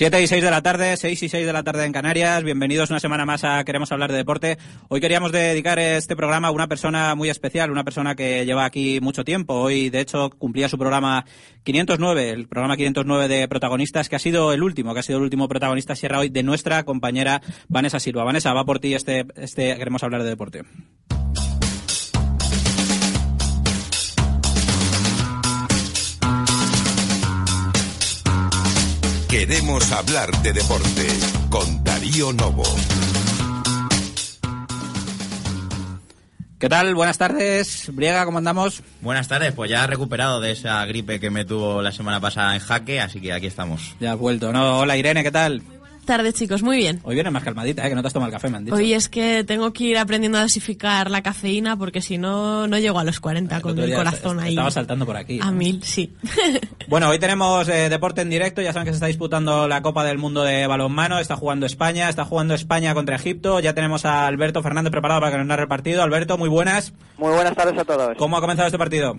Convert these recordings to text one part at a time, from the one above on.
7 y 6 de la tarde, 6 y 6 de la tarde en Canarias. Bienvenidos una semana más a Queremos hablar de deporte. Hoy queríamos dedicar este programa a una persona muy especial, una persona que lleva aquí mucho tiempo. Hoy, de hecho, cumplía su programa 509, el programa 509 de protagonistas, que ha sido el último, que ha sido el último protagonista Sierra hoy de nuestra compañera Vanessa Silva. Vanessa, va por ti este, este Queremos hablar de deporte. Queremos hablar de deporte con Darío Novo. ¿Qué tal? Buenas tardes. Briega, ¿cómo andamos? Buenas tardes, pues ya he recuperado de esa gripe que me tuvo la semana pasada en jaque, así que aquí estamos. Ya has vuelto, ¿no? Hola Irene, ¿qué tal? Tardes, chicos. Muy bien. Hoy vienes más calmadita, ¿eh? que no te has tomado el café, me han dicho. Hoy es que tengo que ir aprendiendo a dosificar la cafeína porque si no, no llego a los 40 con el corazón ahí. Estaba saltando por aquí. A mil, sí. bueno, hoy tenemos eh, deporte en directo. Ya saben que se está disputando la Copa del Mundo de balonmano. Está jugando España. Está jugando España contra Egipto. Ya tenemos a Alberto Fernández preparado para que nos narre el partido. Alberto, muy buenas. Muy buenas tardes a todos. ¿Cómo ha comenzado este partido?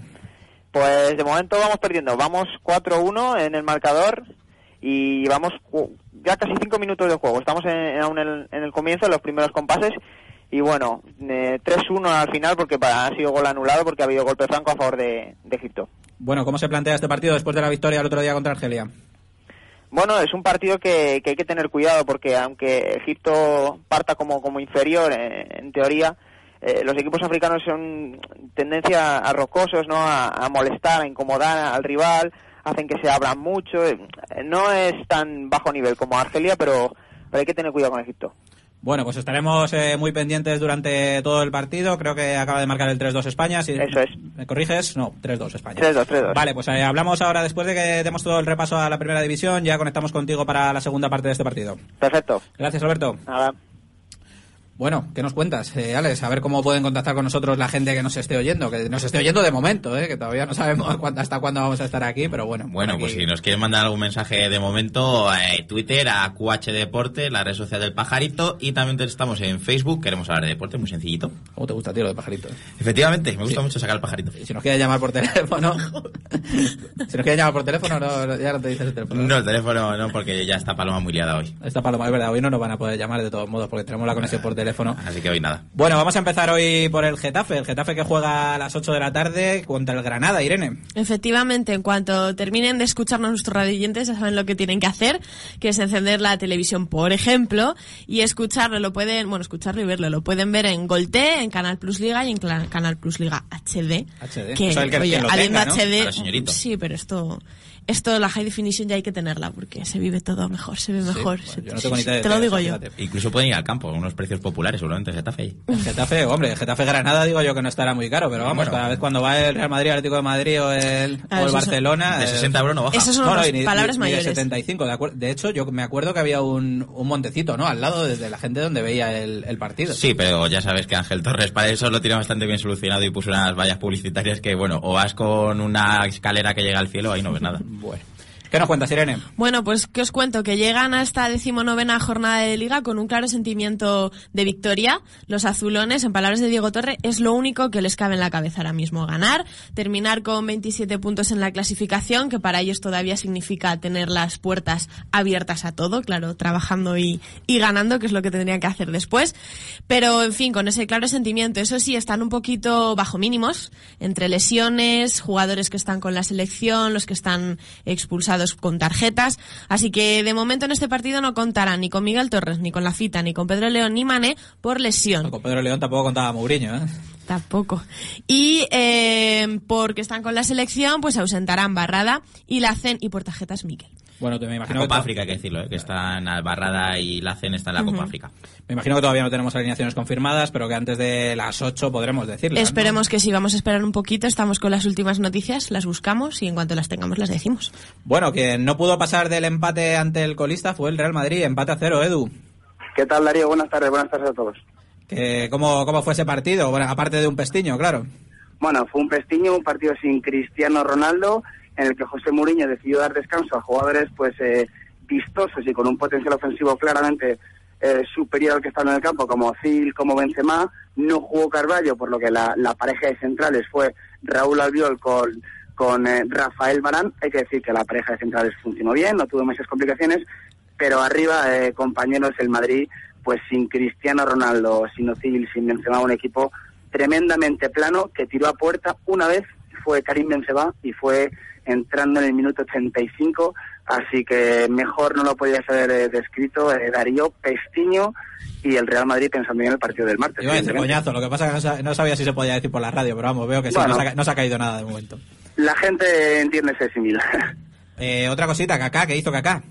Pues de momento vamos perdiendo. Vamos 4-1 en el marcador y vamos ya casi cinco minutos de juego. Estamos en, aún en, el comienzo, en los primeros compases. Y bueno, 3-1 al final porque ha sido gol anulado porque ha habido golpe franco a favor de, Egipto. Bueno, ¿cómo se plantea este partido después de la victoria el otro día contra Argelia? Bueno, es un partido que, hay que tener cuidado porque aunque Egipto parta como, como inferior eh, en, teoría, eh, los equipos africanos son tendencia a rocosos, ¿no? a molestar, a incomodar al rival, hacen que se abran mucho. Eh, no es tan bajo nivel como Argelia, pero, hay que tener cuidado con Egipto. Bueno, pues estaremos eh, muy pendientes durante todo el partido. Creo que acaba de marcar el 3-2 España. Si Eso es. ¿Me corriges? No, 3-2 España. 3-2, 3-2. Vale, pues eh, hablamos ahora, después de que demos todo el repaso a la primera división, ya conectamos contigo para la segunda parte de este partido. Perfecto. Gracias, Alberto. Nada. Bueno, ¿qué nos cuentas, eh, Alex? A ver cómo pueden contactar con nosotros la gente que nos esté oyendo, que nos esté oyendo de momento, ¿eh? que todavía no sabemos hasta cuándo vamos a estar aquí, pero bueno. Bueno, pues si nos quieren mandar algún mensaje de momento, eh, Twitter a QH Deporte, la red social del pajarito, y también estamos en Facebook, queremos hablar de deporte, muy sencillito. ¿Cómo te gusta, tío, lo de pajarito? Efectivamente, me gusta mucho sacar el pajarito. Si nos quiere llamar por teléfono, si nos quiere llamar por teléfono, no, ya no te dices el teléfono. No, el teléfono no, porque ya está Paloma muy liada hoy. Está Paloma, es verdad, hoy no nos van a poder llamar de todos modos, porque tenemos la conexión por teléfono. Así que hoy nada. Bueno, vamos a empezar hoy por el Getafe. El Getafe que juega a las 8 de la tarde contra el Granada, Irene. Efectivamente, en cuanto terminen de escucharnos nuestros radioyentes, ya saben lo que tienen que hacer, que es encender la televisión, por ejemplo, y escucharlo. Lo pueden, bueno, escucharlo y verlo. Lo pueden ver en Golte, en Canal Plus Liga y en Canal Plus Liga HD. HD. Que, oye, HD. Sí, pero esto esto, la high definition ya hay que tenerla porque se vive todo mejor, se ve mejor. te lo digo yo. Incluso pueden ir al campo, unos precios populares, seguramente Getafe. Getafe, hombre, Getafe Granada digo yo que no estará muy caro, pero vamos, cada vez cuando va el Real Madrid, el Atlético de Madrid o el, ah, Barcelona. De 60 euros no baja. Esas son palabras mayores. De 75, de, hecho, yo me acuerdo que había un, un montecito, ¿no? Al lado de la gente donde veía el, el partido. Sí, pero ya sabes que Ángel Torres para eso lo tiene bastante bien solucionado y puso unas vallas publicitarias que, bueno, o vas con una escalera que llega al cielo, ahí no ves nada. Bueno. ¿Qué nos cuentas, Irene? Bueno, pues que os cuento que llegan a esta decimonovena jornada de liga con un claro sentimiento de victoria. Los azulones, en palabras de Diego Torre, es lo único que les cabe en la cabeza ahora mismo. Ganar, terminar con 27 puntos en la clasificación, que para ellos todavía significa tener las puertas abiertas a todo, claro, trabajando y, y ganando, que es lo que tendrían que hacer después. Pero, en fin, con ese claro sentimiento, eso sí, están un poquito bajo mínimos, entre lesiones, jugadores que están con la selección, los que están expulsados con tarjetas. Así que de momento en este partido no contarán ni con Miguel Torres, ni con La Fita, ni con Pedro León, ni Mané por lesión. con Pedro León tampoco contaba Mourinho, ¿eh? Tampoco. Y eh, porque están con la selección, pues ausentarán Barrada y Lacen y por tarjetas Miguel. Bueno, te- me imagino La que Copa África, hay que decirlo, ¿eh? que están Albarrada y Lacen están en la Copa África. Me imagino que todavía no tenemos alineaciones confirmadas, pero que antes de las 8 podremos decirlas. ¿no? Esperemos que sí, vamos a esperar un poquito, estamos con las últimas noticias, las buscamos y en cuanto las tengamos las decimos. Bueno, quien no pudo pasar del empate ante el colista fue el Real Madrid, empate a cero, Edu. ¿Qué tal, Darío? Buenas tardes, buenas tardes a todos. ¿cómo, ¿Cómo fue ese partido? Bueno, aparte de un pestiño, claro. Bueno, fue un pestiño, un partido sin Cristiano Ronaldo, en el que José Mourinho decidió dar descanso a jugadores pues eh, vistosos y con un potencial ofensivo claramente eh, superior al que estaba en el campo, como Zil, como Benzema. No jugó Carballo, por lo que la, la pareja de centrales fue Raúl Albiol con, con eh, Rafael Barán. Hay que decir que la pareja de centrales funcionó bien, no tuvo muchas complicaciones, pero arriba, eh, compañeros, el Madrid, pues sin Cristiano Ronaldo, sin Ozil, sin Benzema, un equipo tremendamente plano que tiró a puerta una vez, fue Karim Benzema y fue entrando en el minuto 85, así que mejor no lo podías haber eh, descrito eh, Darío Pestiño y el Real Madrid pensando en el partido del martes. Iba a decir coñazo, lo que pasa es que no, sa- no sabía si se podía decir por la radio, pero vamos, veo que sí, Bueno. no, se ha, no se ha caído nada de momento. La gente entiende ese símil. Eh, otra cosita, Kaká, ¿qué hizo Kaká?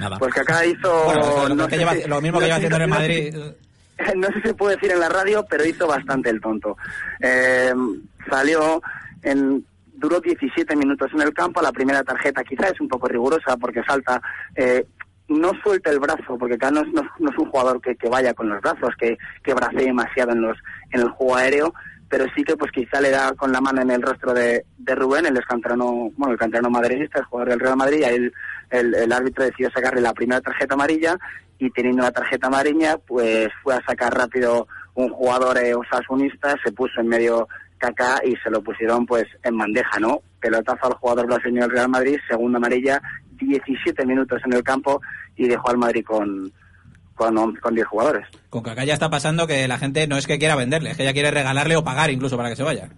Nada. Pues acá hizo... Bueno, lo, no que sé lleva- si- lo mismo que lleva haciendo en el Madrid. si- no sé si se puede decir en la radio, pero hizo bastante el tonto. Eh, salió en duró 17 minutos en el campo, la primera tarjeta quizá es un poco rigurosa porque salta, eh, no suelta el brazo, porque acá no no, no es un jugador que, que vaya con los brazos, que, que bracee demasiado en, los, en el juego aéreo, pero sí que pues quizá le da con la mano en el rostro de, de Rubén, el escantrano, bueno, el canterano madridista, el jugador del Real Madrid, y el, el, el árbitro decidió sacarle la primera tarjeta amarilla y teniendo la tarjeta amarilla, pues fue a sacar rápido un jugador eh, osasunista, se puso en medio Kaká y se lo pusieron pues en bandeja, ¿no? Pelotazo al jugador brasileño del Real Madrid, segunda amarilla, 17 minutos en el campo y dejó al Madrid con, con, con 10 jugadores. Con Kaká ya está pasando que la gente no es que quiera venderle, es que ya quiere regalarle o pagar incluso para que se vaya.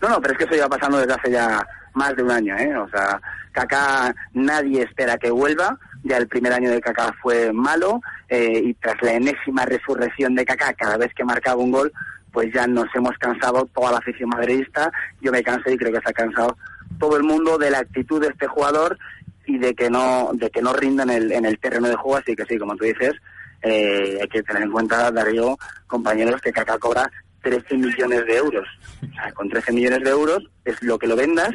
No, no, pero es que eso lleva pasando desde hace ya más de un año, ¿eh? O sea, Kaká nadie espera que vuelva. Ya el primer año de Kaká fue malo eh, y tras la enésima resurrección de Kaká, cada vez que marcaba un gol, pues ya nos hemos cansado toda la afición madridista. Yo me cansé y creo que se ha cansado todo el mundo de la actitud de este jugador y de que no de que no rinda en el, en el terreno de juego. Así que sí, como tú dices, eh, hay que tener en cuenta, Darío, compañeros, que Kaká cobra 13 millones de euros. Con 13 millones de euros es lo que lo vendas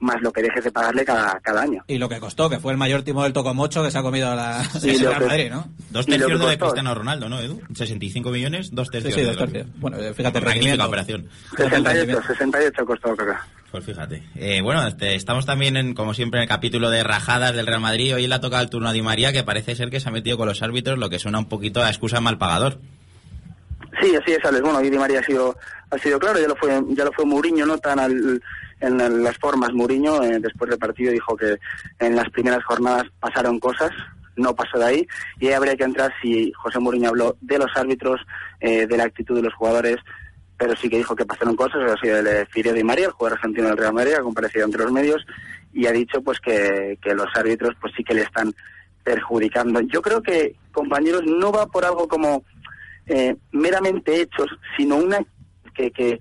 más lo que dejes de pagarle cada, cada año. Y lo que costó, que fue el mayor timo del Tocomocho que se ha comido la Real que- Madrid, ¿no? Dos tercios de. Cristiano Ronaldo, ¿no, Edu? 65 millones, dos Sí, tercios. sí, de dos tercios. Bueno, eh, fíjate, el Magnífica operación. Fíjate el 68, rendimiento. 68 costó Kaká. Pues fíjate. Eh, bueno, este, estamos también, en, como siempre, en el capítulo de rajadas del Real Madrid. Hoy le ha tocado el turno a Di María, que parece ser que se ha metido con los árbitros, lo que suena un poquito a excusa mal pagador. Sí, así es, Alex. Bueno, Di María ha sido, ha sido claro, ya lo fue, ya lo fue Mourinho, no tan al- en las formas. Mourinho, eh, después del partido, dijo que en las primeras jornadas pasaron cosas, no pasó de ahí, y ahí habría que entrar si José Mourinho habló de los árbitros, eh, de la actitud de los jugadores, pero sí que dijo que pasaron cosas, sido el eh, Firio Di María, el jugador argentino del Real Madrid, ha comparecido entre los medios, y ha dicho pues que, los árbitros pues sí que le están perjudicando. Yo creo que, compañeros, no va por algo como eh, meramente hechos, sino una que, que,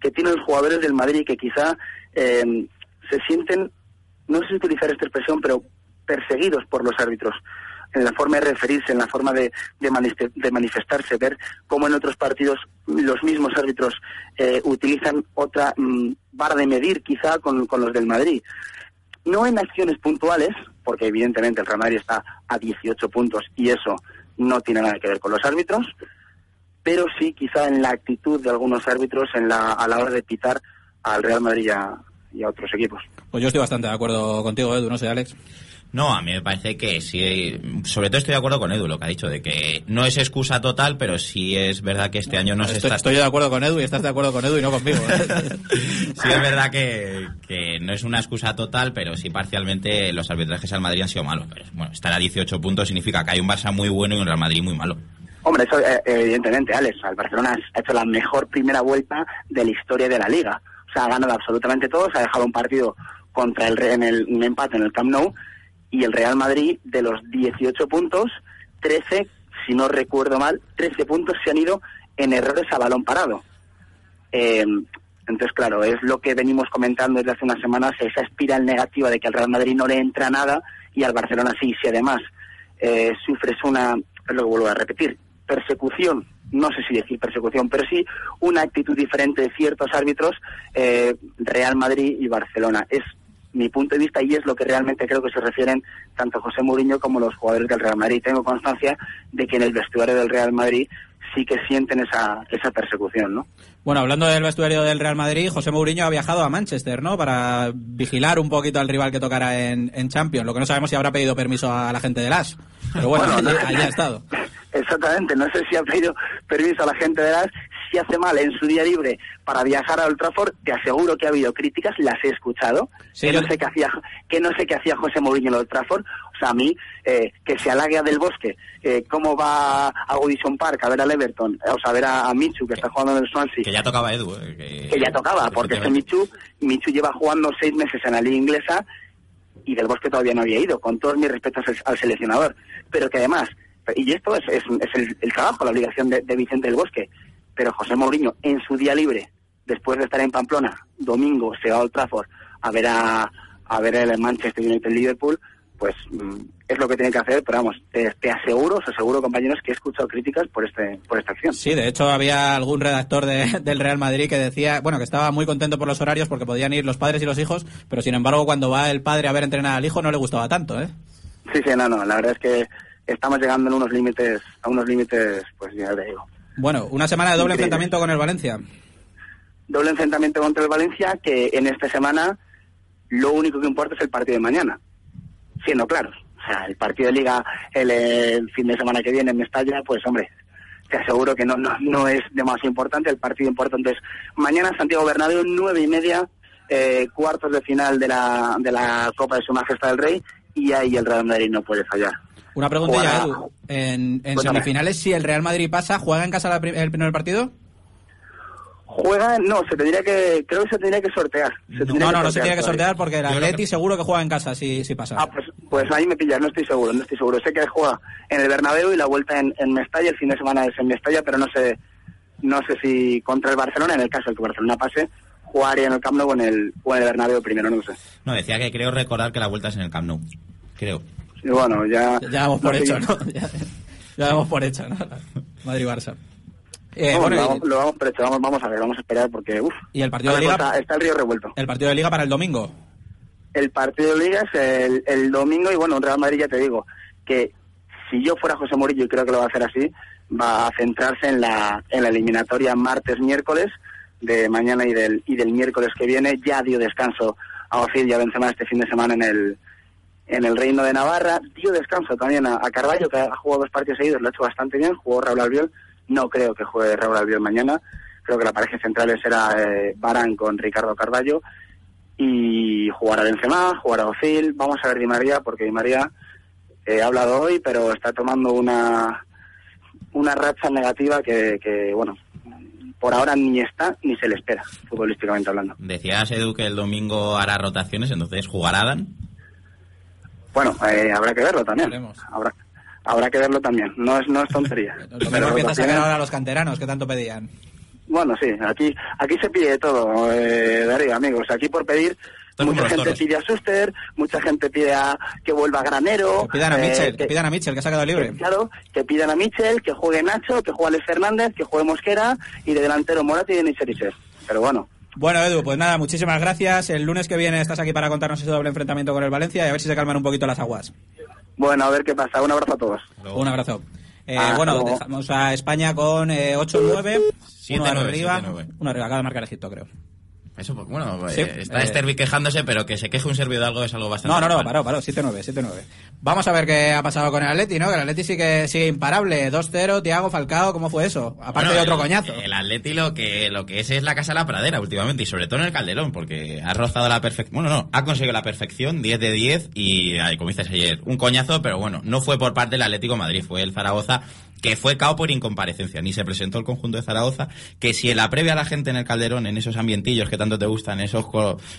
que tienen los jugadores del Madrid que quizá eh, se sienten, no sé si utilizar esta expresión, pero perseguidos por los árbitros en la forma de referirse, en la forma de, de, de manifestarse, ver cómo en otros partidos los mismos árbitros eh, utilizan otra mm, vara de medir quizá con, con los del Madrid. No en acciones puntuales, porque evidentemente el Real Madrid está a 18 puntos y eso no tiene nada que ver con los árbitros, pero sí quizá en la actitud de algunos árbitros en la, a la hora de pitar al Real Madrid y a, y a otros equipos. Pues yo estoy bastante de acuerdo contigo, Edu, no sé, Alex. No, a mí me parece que sí. Sobre todo estoy de acuerdo con Edu, lo que ha dicho, de que no es excusa total, pero sí es verdad que este año no se está. estoy de acuerdo con Edu y estás de acuerdo con Edu y no conmigo. ¿eh? Sí es verdad que, que no es una excusa total, pero sí parcialmente los arbitrajes al Madrid han sido malos. Pero, bueno, estar a 18 puntos significa que hay un Barça muy bueno y un Real Madrid muy malo. Hombre, eso eh, evidentemente, Alex. El Barcelona ha hecho la mejor primera vuelta de la historia de la liga. O sea, ha ganado absolutamente todo, se ha dejado un partido contra el, en el empate en el Camp Nou y el Real Madrid de los 18 puntos, 13, si no recuerdo mal, 13 puntos se han ido en errores a balón parado. Eh, entonces, claro, es lo que venimos comentando desde hace unas semanas, esa espiral negativa de que al Real Madrid no le entra nada y al Barcelona sí, si además eh, sufres una, lo vuelvo a repetir, persecución, no sé si decir persecución, pero sí una actitud diferente de ciertos árbitros, eh, Real Madrid y Barcelona. Es mi punto de vista y es lo que realmente creo que se refieren tanto José Mourinho como los jugadores del Real Madrid. Tengo constancia de que en el vestuario del Real Madrid sí que sienten esa, esa persecución, ¿no? Bueno, hablando del vestuario del Real Madrid, José Mourinho ha viajado a Manchester, ¿no? Para vigilar un poquito al rival que tocará en, en Champions. Lo que no sabemos si habrá pedido permiso a la gente de las. Pero bueno, Bueno, allí, no- allí ha estado. Exactamente, no sé si ha pedido permiso a la gente de las, si hace mal en su día libre para viajar a Old Trafford, te aseguro que ha habido críticas, las he escuchado, Sí, que yo- no sé qué hacía, que no sé qué hacía José Mourinho en Old Trafford, o sea, a mí, eh, que se halague a Del Bosque, eh, cómo va a Goodison Park a ver al Everton, eh, o sea, a ver a, a Michu, que está jugando en el Swansea, Que ya tocaba Edu. eh, que, que ya tocaba, porque este Michu, Michu lleva jugando seis meses en la liga inglesa y Del Bosque todavía no había ido, con todos mis respetos al, al seleccionador, pero que además, y esto es, es, es el, el trabajo, la obligación de, de Vicente Del Bosque, pero José Mourinho en su día libre, después de estar en Pamplona, domingo se va a Old Trafford a ver a, a ver el Manchester United Liverpool, pues mm, es lo que tiene que hacer, pero vamos, te, te aseguro, os aseguro compañeros que he escuchado críticas por este por esta acción. Sí, de hecho había algún redactor de- del Real Madrid que decía, bueno, que estaba muy contento por los horarios porque podían ir los padres y los hijos, pero sin embargo cuando va el padre a ver entrenar al hijo no le gustaba tanto, ¿eh? Sí, sí, no, no, la verdad es que estamos llegando en unos límites, a unos límites, pues ya te digo. Bueno, una semana de doble Increíble. enfrentamiento con el Valencia. Doble enfrentamiento contra el Valencia, que en esta semana lo único que importa es el partido de mañana, siendo claros. O sea, el partido de liga el, fin de semana que viene en Mestalla, pues hombre, te aseguro que no, no, no es demasiado importante, el partido importante es mañana Santiago Bernabéu, nueve y media, eh, cuartos de final de la, de la Copa de Su Majestad del Rey, y ahí el Real Madrid no puede fallar. Una preguntilla, Edu. En, semifinales, si el Real Madrid pasa, ¿juega en casa la el primer partido? Juega, no, se tendría que, creo que se tendría que sortear. Se tendría No, no, no se tiene que todavía. sortear porque el Atleti que- seguro que juega en casa si, si pasa. Ah, pues, pues ahí me pillas, no estoy seguro, no estoy seguro. Sé que juega en el Bernabéu y la vuelta en, en Mestalla, el fin de semana es en Mestalla, pero no sé no sé si contra el Barcelona, en el caso de que Barcelona pase, jugaría en el Camp Nou o en el, o en el Bernabéu primero, no lo sé. No, decía que creo recordar que la vuelta es en el Camp Nou. Creo. Y bueno, ya... Ya damos por hecho. ¿no? Ya, ya damos por hecho, ¿no? Madrid-Barça. Eh, bueno, lo, vamos, lo vamos por hecho, vamos, vamos a ver, vamos a esperar porque, uff, ¿Y el partido de Liga? está, está el río revuelto. el partido de Liga para el domingo. El partido de Liga es el, el domingo y bueno, Real Madrid ya te digo que si yo fuera José Murillo y creo que lo va a hacer así, va a centrarse en la, en la eliminatoria martes-miércoles de mañana y del, y del miércoles que viene. Ya dio descanso a Ozil y a Benzema este fin de semana en el, en el Reino de Navarra. Dio descanso también a, a Carballo, que ha jugado dos partidos seguidos, lo ha hecho bastante bien. Jugó Raúl Albiol. No creo que juegue Raúl Albiol mañana. Creo que la pareja central será eh, Barán con Ricardo Carballo. Y jugará Benzema, jugará Ozil. Vamos a ver Di María, porque Di María eh, ha hablado hoy, pero está tomando una, una racha negativa que, bueno, por ahora ni está ni se le espera, futbolísticamente hablando. Decías, Edu, que el domingo hará rotaciones, entonces jugará Adán. Bueno, eh, habrá que verlo también. Veremos. Habrá, habrá que verlo también. No es, no es tontería. Lo mismo Pero empieza a sacar ahora a los canteranos que tanto pedían. Bueno, sí, aquí, aquí se pide de todo, eh, Darío, amigos. Aquí por pedir, mucha gente toros. pide a Suster, mucha gente pide a que vuelva a Granero. Que pidan a eh, Mitchell, que que- pidan a Mitchell, que se ha quedado libre. que, claro, que pidan a Michel, que juegue Nacho, que juegue Alex Fernández, que juegue Mosquera y de delantero Morata y Denis Ericer. Pero bueno, Bueno, Edu, pues nada, muchísimas gracias. El lunes que viene estás aquí para contarnos ese doble enfrentamiento con el Valencia y a ver si se calman un poquito las aguas. bueno, a ver qué pasa. Un abrazo a todos. Un abrazo. Eh, bueno, luego. dejamos a España con eh, 8-9. Uno 7-9, arriba. 7-9. Uno arriba, acaba de marcar Egipto, creo. Eso, pues, bueno, Sí, eh, está eh, quejándose, pero que se queje un serbio de algo es algo bastante No, no, no, paró, paró, 7-9, 7-9. Vamos a ver qué ha pasado con el Atleti, ¿no? Que el Atleti sí que sigue imparable. 2-0, Tiago, Falcao, ¿cómo fue eso? Aparte Bueno, de otro el- coñazo. El Atleti lo que, lo que es es la casa de la pradera últimamente y sobre todo en el Calderón porque ha rozado la perfección. Bueno, no, ha conseguido la perfección, 10 de 10 y como dices ayer, un coñazo, pero bueno, no fue por parte del Atlético de Madrid, fue el Zaragoza que fue cao por incomparecencia, ni se presentó el conjunto de Zaragoza, que si en la previa la gente en el Calderón, en esos ambientillos que tanto te gustan, esos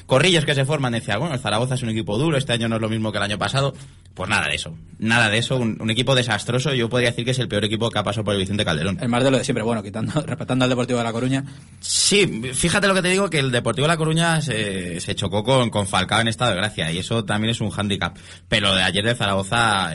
corrillos que se forman, decía, bueno, el Zaragoza es un equipo duro, este año no es lo mismo que el año pasado, pues nada de eso, nada de eso, un, equipo desastroso, yo podría decir que es el peor equipo que ha pasado por el Vicente Calderón. El más de lo de siempre, bueno, quitando, respetando al Deportivo de La Coruña. Sí, fíjate lo que te digo, que el Deportivo de La Coruña se, chocó con, con Falcao en estado de gracia, y eso también es un hándicap, pero de ayer de Zaragoza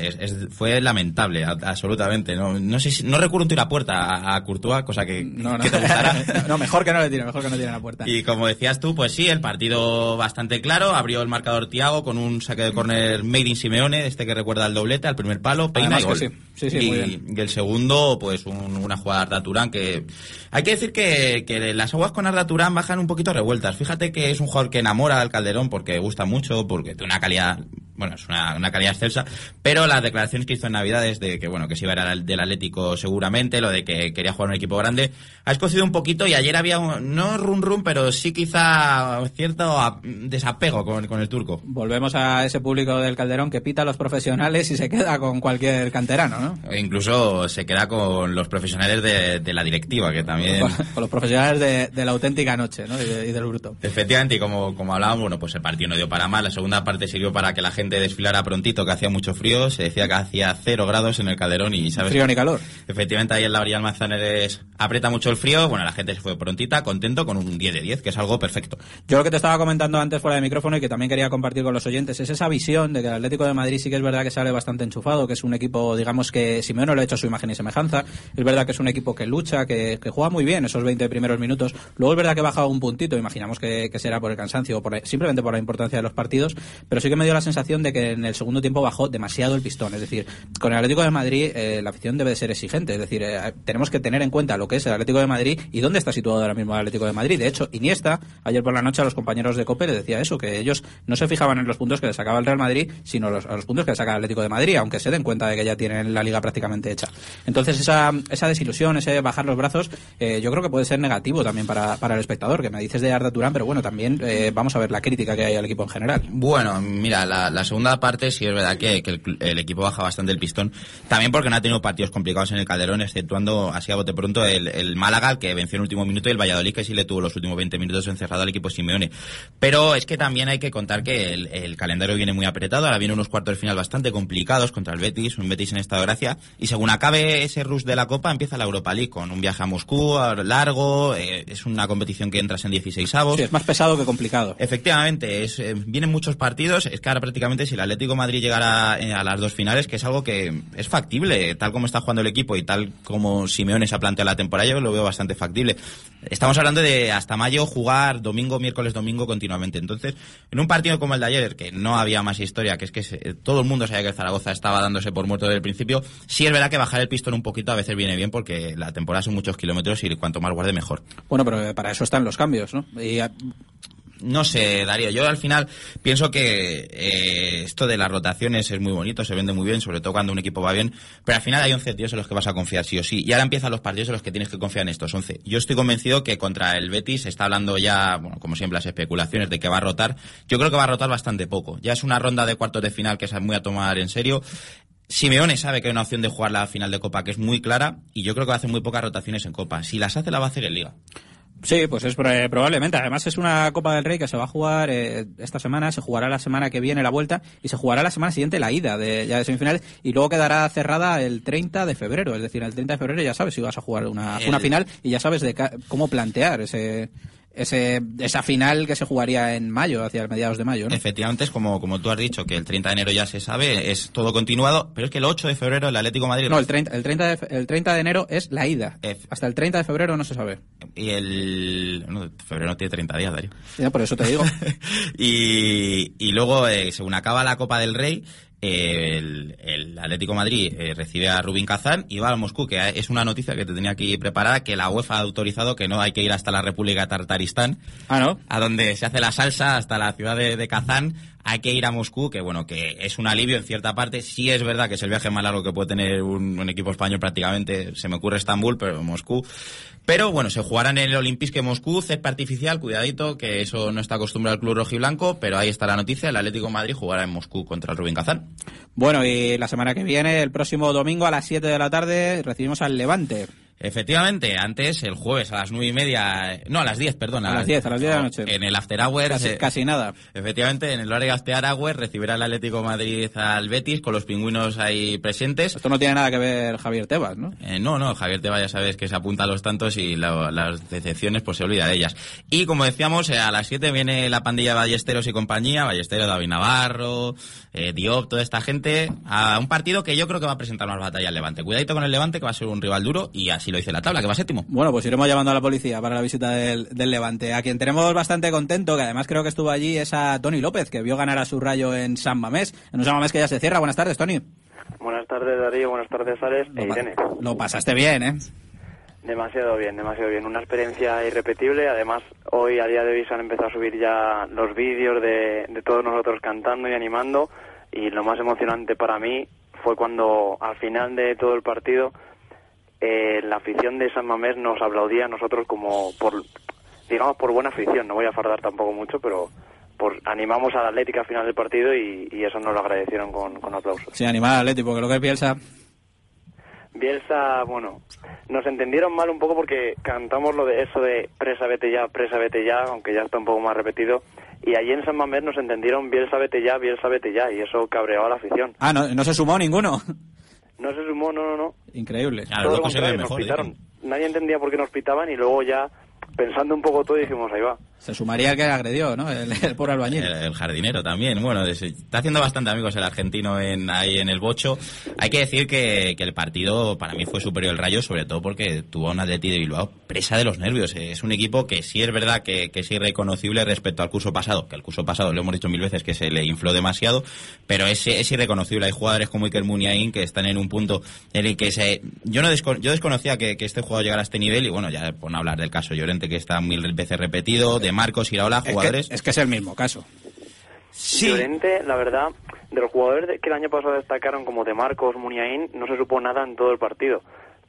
fue lamentable, absolutamente, no, no sé si, no recuerdo un tiro a puerta a, a Courtois, cosa que, no, te gustará. no, mejor que no le tire, mejor que no tire a la puerta. Y como decías tú, pues sí, el partido bastante claro, abrió el marcador Tiago con un saque de córner made in Simeone, este que recuerda al doblete, al primer palo, peina y gol. y, el segundo, pues una jugada de Arda Turán que... Hay que decir que, que las aguas con Arda Turán bajan un poquito revueltas. Fíjate que es un jugador que enamora al Calderón porque gusta mucho, porque tiene una calidad bueno, es una, una, calidad excelsa, pero las declaraciones que hizo en Navidades de que, bueno, que se iba a ir del Atlético seguramente, lo de que quería jugar un equipo grande, ha escocido un poquito y ayer había, un, no run run, pero sí quizá cierto desapego con, con, el turco. Volvemos a ese público del Calderón que pita a los profesionales y se queda con cualquier canterano, ¿no? E incluso se queda con los profesionales de, de la directiva, que también... Con, los profesionales de, de, la auténtica noche, ¿no? Y, del bruto. Efectivamente, y como, como hablábamos, bueno, pues el partido no dio para mal, la segunda parte sirvió para que la gente de desfilara prontito, que hacía mucho frío, se decía que hacía cero grados en el Calderón y, ¿sabes? Frío ni calor. Efectivamente, ahí en la orilla del Manzanares aprieta mucho el frío, bueno, la gente se fue prontita, contento, con un 10 de 10, que es algo perfecto. Yo lo que te estaba comentando antes fuera de micrófono y que también quería compartir con los oyentes es esa visión de que el Atlético de Madrid sí que es verdad que sale bastante enchufado, que es un equipo, digamos que Simeone lo ha hecho a su imagen y semejanza, es verdad que es un equipo que lucha, que, juega muy bien esos 20 primeros minutos, luego es verdad que baja un puntito, imaginamos que, será por el cansancio o por, simplemente por la importancia de los partidos, pero sí que me dio la sensación de que en el segundo tiempo bajó demasiado el pistón. Es decir, con el Atlético de Madrid eh, la afición debe de ser exigente. Es decir, eh, tenemos que tener en cuenta lo que es el Atlético de Madrid y dónde está situado ahora mismo el Atlético de Madrid. De hecho, Iniesta, ayer por la noche a los compañeros de COPE le decía eso, que ellos no se fijaban en los puntos que le sacaba el Real Madrid, sino a los puntos que le saca el Atlético de Madrid, aunque se den cuenta de que ya tienen la liga prácticamente hecha. Entonces, esa, esa desilusión, ese bajar los brazos, eh, yo creo que puede ser negativo también para, para el espectador, que me dices de Arda Turán, pero bueno, también vamos a ver la crítica que hay al equipo en general. Bueno, mira, la, la segunda parte sí es verdad que, que el, equipo baja bastante el pistón. También porque no ha tenido partidos complicados en el Calderón, exceptuando así a bote pronto el, Málaga, que venció en el último minuto, y el Valladolid, que sí le tuvo los últimos 20 minutos encerrado al equipo Simeone. Pero es que también hay que contar que el, calendario viene muy apretado. Ahora vienen unos cuartos de final bastante complicados contra el Betis, un Betis en estado de gracia. Y según acabe ese rush de la Copa, empieza la Europa League con un viaje a Moscú largo. Eh, es una competición que entras en 16 avos. Sí, es más pesado que complicado. Efectivamente, es, eh, vienen muchos partidos. Es que ahora prácticamente si el Atlético Madrid llegara eh, a las dos finales, que es algo que es factible, tal como está jugando el equipo y tal como Simeone se ha planteado la temporada, yo lo veo bastante factible. Estamos hablando de hasta mayo jugar domingo, miércoles, domingo continuamente. Entonces, en un partido como el de ayer, que no había más historia, que es que todo el mundo sabía que Zaragoza estaba dándose por muerto desde el principio, sí es verdad que bajar el pistón un poquito a veces viene bien porque la temporada son muchos kilómetros y cuanto más guarde mejor. Bueno, pero para eso están los cambios, ¿no? Y no sé, Darío, yo al final pienso que eh, esto de las rotaciones es muy bonito, se vende muy bien, sobre todo cuando un equipo va bien, pero al final hay 11 tíos en los que vas a confiar sí o sí, y ahora empiezan los partidos en los que tienes que confiar en estos 11. Yo estoy convencido que contra el Betis se está hablando ya, bueno, como siempre las especulaciones de que va a rotar, yo creo que va a rotar bastante poco, ya es una ronda de cuartos de final que es muy a tomar en serio, Simeone sabe que hay una opción de jugar la final de Copa que es muy clara y yo creo que va a hacer muy pocas rotaciones en Copa. Si las hace, la va a hacer en Liga. Sí, pues es probablemente. Además es una Copa del Rey que se va a jugar eh, esta semana, se jugará la semana que viene la vuelta y se jugará la semana siguiente la ida de, ya de semifinales y luego quedará cerrada el 30 de febrero. Es decir, el 30 de febrero ya sabes si vas a jugar una, una final y ya sabes de cómo plantear ese, ese, esa final que se jugaría en mayo, hacia mediados de mayo. ¿no? Efectivamente, es como, como tú has dicho, que el 30 de enero ya se sabe, es todo continuado, pero es que el 8 de febrero el Atlético Madrid... No, el 30, el 30, de, el 30 de enero es la ida. Hasta el 30 de febrero no se sabe. Y el... No, febrero no tiene 30 días, Darío. Ya, por eso te digo. y, y luego, eh, según acaba la Copa del Rey, el, el, Atlético Madrid eh, recibe a Rubín Kazán y va a Moscú, que es una noticia que te tenía aquí preparada, que la UEFA ha autorizado que no hay que ir hasta la República Tartaristán, ah, ¿no? a donde se hace la salsa, hasta la ciudad de, Kazán, hay que ir a Moscú, que bueno, que es un alivio en cierta parte. Sí es verdad que es el viaje más largo que puede tener un, equipo español prácticamente. Se me ocurre Estambul, pero Moscú. Pero bueno, se jugará en el Olympique Moscú, césped artificial, cuidadito, que eso no está acostumbrado al club rojiblanco, pero ahí está la noticia, el Atlético Madrid jugará en Moscú contra el Rubin Kazán. Bueno, y la semana que viene, el próximo domingo a las 7 de la tarde, recibimos al Levante. Efectivamente, antes, el jueves a las nueve y media, no, a las diez, perdón. A, las diez, a las diez de la noche. En el After Hours. Casi, nada. Efectivamente, en el horario After Hours recibirá el Atlético Madrid al Betis con los pingüinos ahí presentes. Esto no tiene nada que ver Javier Tebas, ¿no? Eh, no, no, Javier Tebas ya sabes que se apunta a los tantos y las decepciones pues se olvida de ellas. Y como decíamos, eh, a las siete viene la pandilla Ballesteros y compañía, Ballesteros, David Navarro, eh, Diop, toda esta gente, a un partido que yo creo que va a presentar más batalla al Levante. Cuidadito con el Levante que va a ser un rival duro y así lo dice la tabla, que va ser bueno, pues iremos llamando a la policía para la visita del, Levante. A quien tenemos bastante contento, que además creo que estuvo allí, es a Tony López, que vio ganar a su rayo en San Mamés. En un San Mamés que ya se cierra. Buenas tardes, Tony. Buenas tardes, Darío. Buenas tardes, Ares e Irene. Lo pasaste bien, ¿eh? Demasiado bien, demasiado bien. Una experiencia irrepetible. Además, hoy, a día de hoy, se han empezado a subir ya los vídeos de, de todos nosotros cantando y animando. Y lo más emocionante para mí fue cuando, al final de todo el partido, eh, la afición de San Mamés nos aplaudía a nosotros como por, digamos, por buena afición. No voy a fardar tampoco mucho, pero por, animamos a la Atlética al final del partido y, eso nos lo agradecieron con, con aplausos. Sí, animar al Atlético, porque lo que es Bielsa... Bielsa, bueno, nos entendieron mal un poco porque cantamos lo de eso de presa vete ya, presa vete ya, aunque ya está un poco más repetido. Y allí en San Mamés nos entendieron Bielsa vete ya, Bielsa vete ya, y eso cabreó a la afición. Ah, no, no se sumó ninguno. No se sumó, no, no, no. Increíble. Nadie entendía por qué nos pitaban y luego ya pensando un poco todo dijimos, ahí va. Se sumaría el que agredió, ¿no? El, por albañil. El, jardinero también. Bueno, está haciendo bastante amigos el argentino en, ahí en el bocho. Hay que decir que, el partido para mí fue superior el Rayo, sobre todo porque tuvo un Atleti de Bilbao presa de los nervios. Es un equipo que sí es verdad que, es irreconocible respecto al curso pasado, que el curso pasado lo hemos dicho mil veces que se le infló demasiado, pero es, es irreconocible. Hay jugadores como Iker Muniain que están en un punto en el que se... Yo, no yo desconocía que, este jugador llegara a este nivel y bueno, ya por no hablar del caso Llorente que está mil veces repetido, Marcos, Iraola, jugadores. Es que, es el mismo caso. Sí. Llorente, la verdad, de los jugadores que el año pasado destacaron como de Marcos, Muniain, no se supo nada en todo el partido.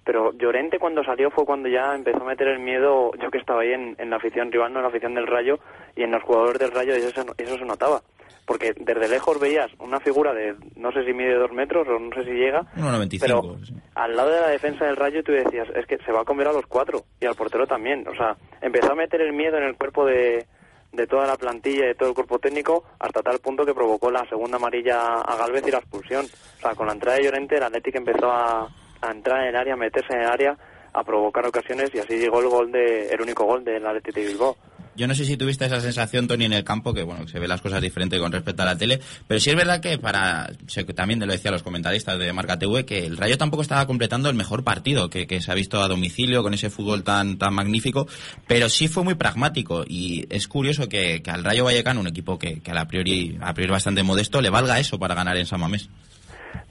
Pero Llorente cuando salió fue cuando ya empezó a meter el miedo, yo que estaba ahí en, la afición rival, no en la afición del Rayo, y en los jugadores del Rayo eso, eso se notaba. Porque desde lejos veías una figura de, no sé si mide dos metros o no sé si llega, 1,95. Pero al lado de la defensa del Rayo tú decías, es que se va a comer a los cuatro, y al portero también. O sea, empezó a meter el miedo en el cuerpo de, de toda la plantilla y de todo el cuerpo técnico hasta tal punto que provocó la segunda amarilla a Galvez y la expulsión. O sea, con la entrada de Llorente el Atlético empezó a, a, entrar en el área, a meterse en el área, a provocar ocasiones y así llegó el gol de el único gol del Atlético de Bilbao. Yo no sé si tuviste esa sensación, Tony, en el campo, que bueno, se ve las cosas diferentes con respecto a la tele, pero sí es verdad que para, también lo decía los comentaristas de Marca TV, que el Rayo tampoco estaba completando el mejor partido que, se ha visto a domicilio con ese fútbol tan, tan magnífico, pero sí fue muy pragmático y es curioso que, al Rayo Vallecano, un equipo que, a, priori, a priori bastante modesto, le valga eso para ganar en San Mamés.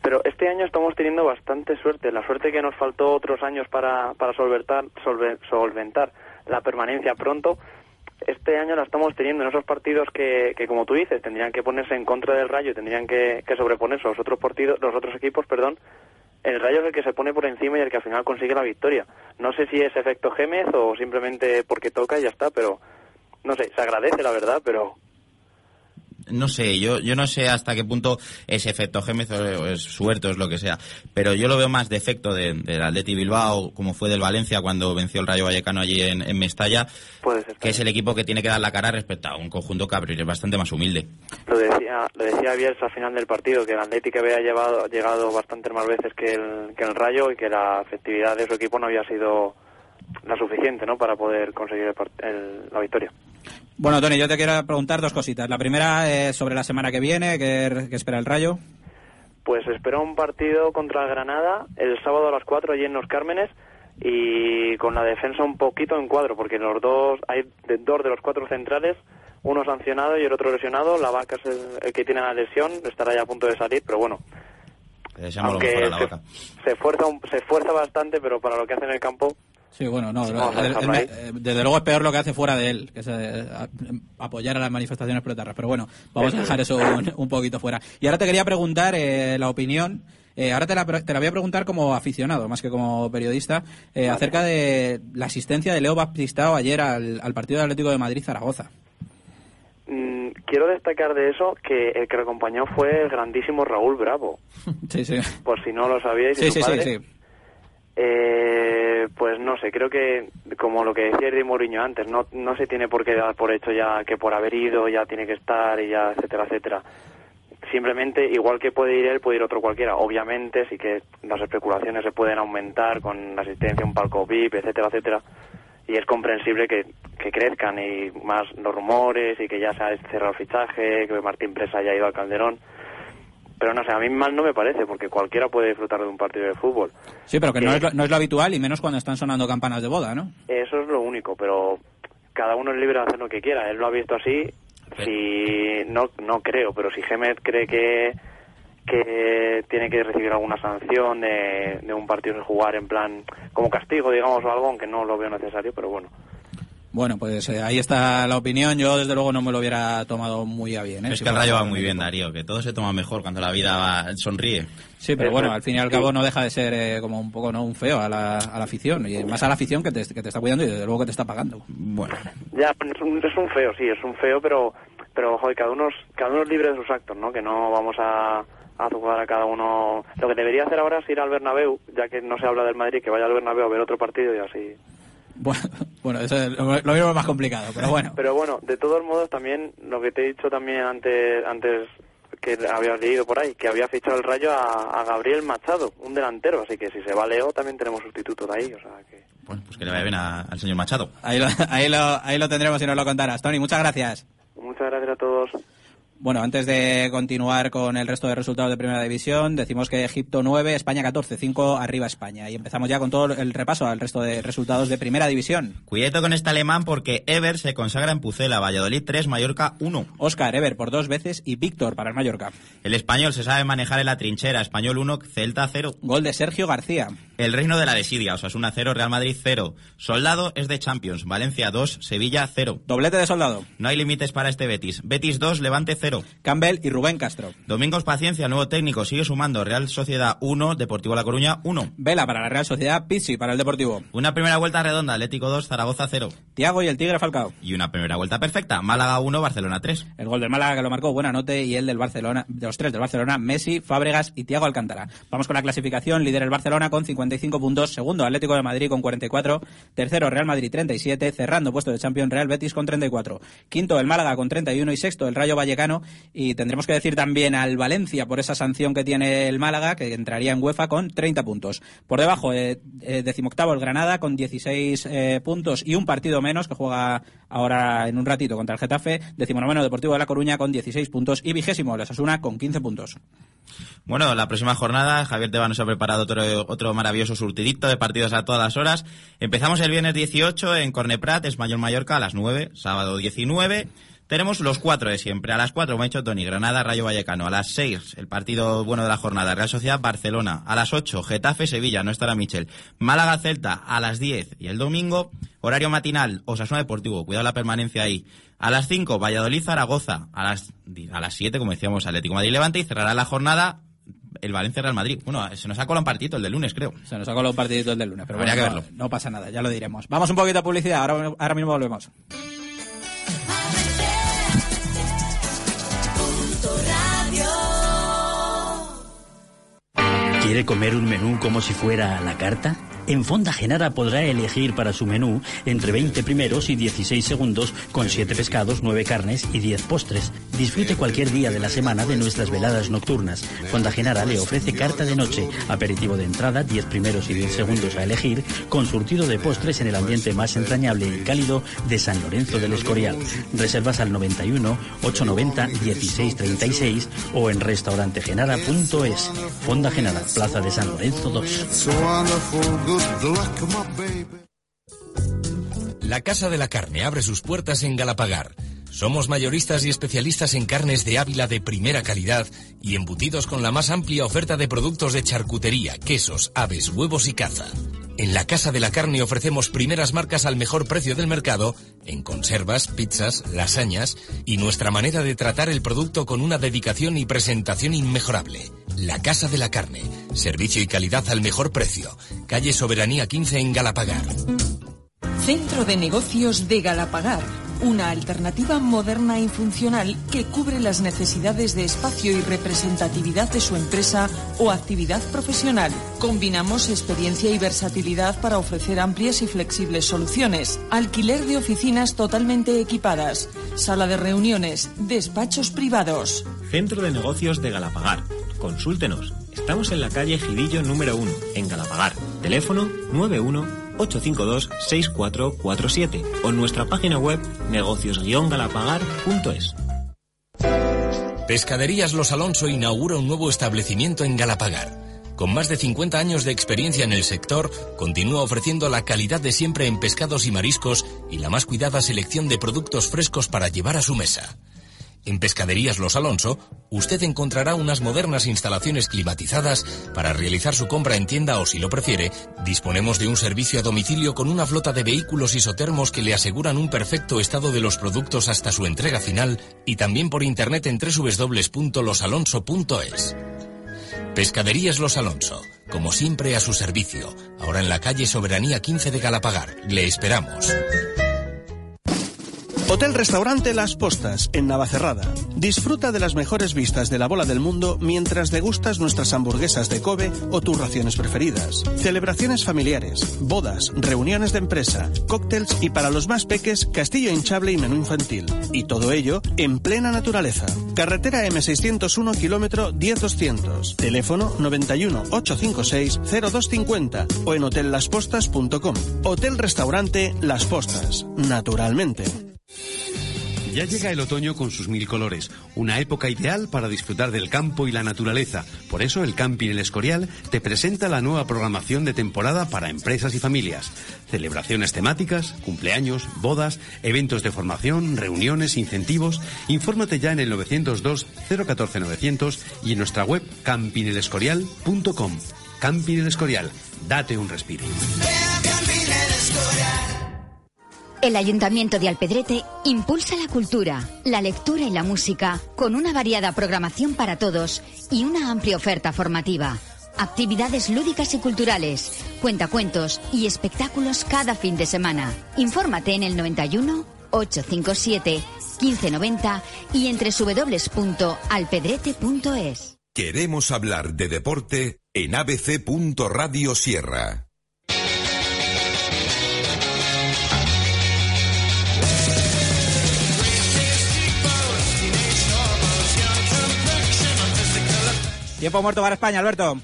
Pero este año estamos teniendo bastante suerte, la suerte que nos faltó otros años para, para solventar, solventar la permanencia pronto este año la estamos teniendo en esos partidos que, que, como tú dices, tendrían que ponerse en contra del Rayo, tendrían que, que sobreponerse a los otros partidos, los otros equipos, perdón. El Rayo es el que se pone por encima y el que al final consigue la victoria. No sé si es efecto Gémez o simplemente porque toca y ya está, pero no sé, se agradece la verdad, pero no sé, yo, yo no sé hasta qué punto es efecto Gémez o es suerte o es lo que sea, pero yo lo veo más de efecto del de Atleti Bilbao, como fue del Valencia cuando venció el Rayo Vallecano allí en, Mestalla, que es el equipo que tiene que dar la cara respecto a un conjunto que es bastante más humilde. Lo decía, lo decía Bielsa al final del partido, que el Atlético había llevado, llegado bastantes más veces que el, que el Rayo y que la efectividad de su equipo no había sido la suficiente ¿no? para poder conseguir la victoria. Bueno, Tony, yo te quiero preguntar dos cositas. La primera es sobre la semana que viene, ¿qué, espera el Rayo? Pues espero un partido contra el Granada el sábado a las 4 allí en Los Cármenes y con la defensa un poquito en cuadro, porque los dos hay dos de los cuatro centrales, uno sancionado y el otro lesionado. La vaca es el, que tiene la lesión, estará ya a punto de salir, pero bueno. Aunque se, se, esfuerza, se esfuerza bastante, pero para lo que hace en el campo Sí, bueno, no, eh, desde luego es peor lo que hace fuera de él, que es eh, apoyar a las manifestaciones proletarras. Pero bueno, vamos a dejar eso un, poquito fuera. Y ahora te quería preguntar eh, la opinión ahora te la, te la, voy a preguntar como aficionado, más que como periodista, acerca de la asistencia de Leo Baptistao ayer al, partido del Atlético de Madrid-Zaragoza. Mm, quiero destacar de eso que el que lo acompañó fue el grandísimo Raúl Bravo. sí, sí. Por si no lo sabíais. Sí, sí, sí, sí. Eh, pues no sé, creo que como lo que decía Eddie Mourinho antes, no, no se tiene por qué dar por hecho ya que por haber ido ya tiene que estar y ya, etcétera, etcétera. Simplemente, igual que puede ir él, puede ir otro cualquiera. Obviamente, sí que las especulaciones se pueden aumentar con la asistencia a un palco VIP, etcétera, etcétera. Y es comprensible que, que crezcan y más los rumores y que ya se ha cerrado el fichaje, que Martín Presa haya ido al Calderón pero no sé, a mí mal no me parece, porque cualquiera puede disfrutar de un partido de fútbol. Sí, pero que no, es lo, no es lo habitual, y menos cuando están sonando campanas de boda, ¿no? Eso es lo único, pero cada uno es libre de hacer lo que quiera. Él lo ha visto así, si no, no creo, pero si Gemet cree que, que tiene que recibir alguna sanción de, de un partido de jugar en plan como castigo, digamos, o algo, aunque no lo veo necesario, pero bueno. Bueno, pues eh, ahí está la opinión. Yo, desde luego, no me lo hubiera tomado muy a bien. ¿eh? Es que el rayo va muy bien, Darío, que todo se toma mejor cuando la vida sonríe. Sí, pero bueno, al fin y al cabo no deja de ser eh, como un poco no un feo a la, a la afición, y más a la afición que te, que te está cuidando y desde luego que te está pagando. Bueno. Ya, es un, es un feo, sí, es un feo, pero, pero joder, cada uno, cada uno es libre de sus actos, ¿no? Que no vamos a, a jugar a cada uno. Lo que debería hacer ahora es ir al Bernabéu, ya que no se habla del Madrid, que vaya al Bernabéu a ver otro partido y así Bueno, eso es lo, mismo más complicado, pero bueno. Pero bueno, de todos modos también lo que te he dicho también antes antes que habías leído por ahí, que había fichado el Rayo a, Gabriel Machado, un delantero, así que si se va Leo también tenemos sustituto de ahí, o sea que... Bueno, pues que le vaya bien al señor Machado. Ahí lo, ahí, lo, ahí lo tendremos si nos lo contarás. Tony, muchas gracias. Muchas gracias a todos. Bueno, antes de continuar con el resto de resultados de Primera División, decimos que Egipto 9, España 14, 5 arriba España. Y empezamos ya con todo el repaso al resto de resultados de Primera División. Cuidado con este alemán porque Ever se consagra en Pucela, Valladolid 3, Mallorca 1. Oscar Ever por dos veces y Víctor para el Mallorca. El español se sabe manejar en la trinchera, español 1, Celta 0. Gol de Sergio García. El reino de la desidia, Osasuna 0, Real Madrid 0. Soldado es de Champions, Valencia 2, Sevilla 0. Doblete de Soldado. No hay límites para este Betis. Betis 2, Levante 0. Campbell y Rubén Castro. Domingos Paciencia, nuevo técnico, sigue sumando. Real Sociedad 1, Deportivo La Coruña 1. Vela para la Real Sociedad, Pizzi para el Deportivo. Una primera vuelta redonda, Atlético 2, Zaragoza 0. Tiago y el Tigre Falcao. Y una primera vuelta perfecta, Málaga 1, Barcelona 3. El gol del Málaga que lo marcó Buenanote y el del Barcelona, de los tres del Barcelona, Messi, Fábregas y Tiago Alcántara. Vamos con la clasificación, líder el Barcelona con 55 puntos, segundo Atlético de Madrid con 44, tercero Real Madrid 37, cerrando puesto de Champions Real Betis con 34, quinto el Málaga con 31 y sexto el Rayo Vallecano y tendremos que decir también al Valencia por esa sanción que tiene el Málaga, que entraría en UEFA con 30 puntos. Por debajo, eh, eh, decimoctavo el Granada con 16 eh, puntos y un partido menos, que juega ahora en un ratito contra el Getafe. Decimonoveno Deportivo de La Coruña con 16 puntos y vigésimo el Asasuna con 15 puntos. Bueno, la próxima jornada, Javier Tebas nos ha preparado otro, otro maravilloso surtidito de partidos a todas las horas. Empezamos el viernes 18 en Corneprat, Español Mallorca, a las 9, sábado 19. Tenemos los cuatro de siempre. A las cuatro, como ha dicho Tony, Granada, Rayo Vallecano. A las seis, el partido bueno de la jornada, Real Sociedad, Barcelona. A las ocho, Getafe, Sevilla, no estará Michel. Málaga, Celta, a las diez. Y el domingo, horario matinal, Osasuna Deportivo, cuidado la permanencia ahí. A las cinco, Valladolid, Zaragoza. A las, a las siete, como decíamos, Atlético Madrid Levante. Y cerrará la jornada el Valencia Real Madrid. Bueno, se nos ha colado un partidito el del lunes, creo. Se nos ha colado un partidito el del lunes, pero Habría que verlo. No, pasa nada, ya lo diremos. Vamos un poquito a publicidad, ahora, ahora mismo volvemos. ¿Quiere comer un menú como si fuera a la carta? En Fonda Genara podrá elegir para su menú entre 20 primeros y 16 segundos con 7 pescados, 9 carnes y 10 postres. Disfrute cualquier día de la semana de nuestras veladas nocturnas. Fonda Genara le ofrece carta de noche, aperitivo de entrada, 10 primeros y 10 segundos a elegir, con surtido de postres en el ambiente más entrañable y cálido de San Lorenzo del Escorial. Reservas al 91 890 1636 o en restaurantegenara.es. Fonda Genara, Plaza de San Lorenzo 2. La Casa de la Carne abre sus puertas en Galapagar. Somos mayoristas y especialistas en carnes de Ávila de primera calidad y embutidos con la más amplia oferta de productos de charcutería, quesos, aves, huevos y caza. En la Casa de la Carne ofrecemos primeras marcas al mejor precio del mercado en conservas, pizzas, lasañas y nuestra manera de tratar el producto con una dedicación y presentación inmejorable. La Casa de la Carne. Servicio y calidad al mejor precio. Calle Soberanía 15 en Galapagar. Centro de Negocios de Galapagar una alternativa moderna y funcional que cubre las necesidades de espacio y representatividad de su empresa o actividad profesional. Combinamos experiencia y versatilidad para ofrecer amplias y flexibles soluciones. Alquiler de oficinas totalmente equipadas, sala de reuniones, despachos privados. Centro de Negocios de Galapagar. Consúltenos. Estamos en la calle Gidillo número 1, en Galapagar. Teléfono 91 852-6447 o nuestra página web negocios-galapagar.es. Pescaderías Los Alonso inaugura un nuevo establecimiento en Galapagar. Con más de 50 años de experiencia en el sector, continúa ofreciendo la calidad de siempre en pescados y mariscos y la más cuidada selección de productos frescos para llevar a su mesa. En Pescaderías Los Alonso, usted encontrará unas modernas instalaciones climatizadas para realizar su compra en tienda o, si lo prefiere, disponemos de un servicio a domicilio con una flota de vehículos isotermos que le aseguran un perfecto estado de los productos hasta su entrega final y también por internet en www.losalonso.es. Pescaderías Los Alonso, como siempre a su servicio, ahora en la calle Soberanía 15 de Galapagar. Le esperamos. Hotel Restaurante Las Postas, en Navacerrada. Disfruta de las mejores vistas de la bola del mundo mientras degustas nuestras hamburguesas de Kobe o tus raciones preferidas. Celebraciones familiares, bodas, reuniones de empresa, cócteles y para los más peques, castillo hinchable y menú infantil. Y todo ello en plena naturaleza. Carretera M601, kilómetro 10200. Teléfono 91 856 0250 o en hotellaspostas.com. Hotel Restaurante Las Postas. Naturalmente. Ya llega el otoño con sus mil colores, una época ideal para disfrutar del campo y la naturaleza. Por eso el Camping El Escorial te presenta la nueva programación de temporada para empresas y familias. Celebraciones temáticas, cumpleaños, bodas, eventos de formación, reuniones, incentivos. Infórmate ya en el 902 014 900 y en nuestra web campingelescorial.com. Camping El Escorial, date un respiro. El Ayuntamiento de Alpedrete impulsa la cultura, la lectura y la música con una variada programación para todos y una amplia oferta formativa. Actividades lúdicas y culturales, cuentacuentos y espectáculos cada fin de semana. Infórmate en el 91 857 1590 y entre www.alpedrete.es. Queremos hablar de deporte en abc.radio Sierra. Tiempo muerto para España, Alberto.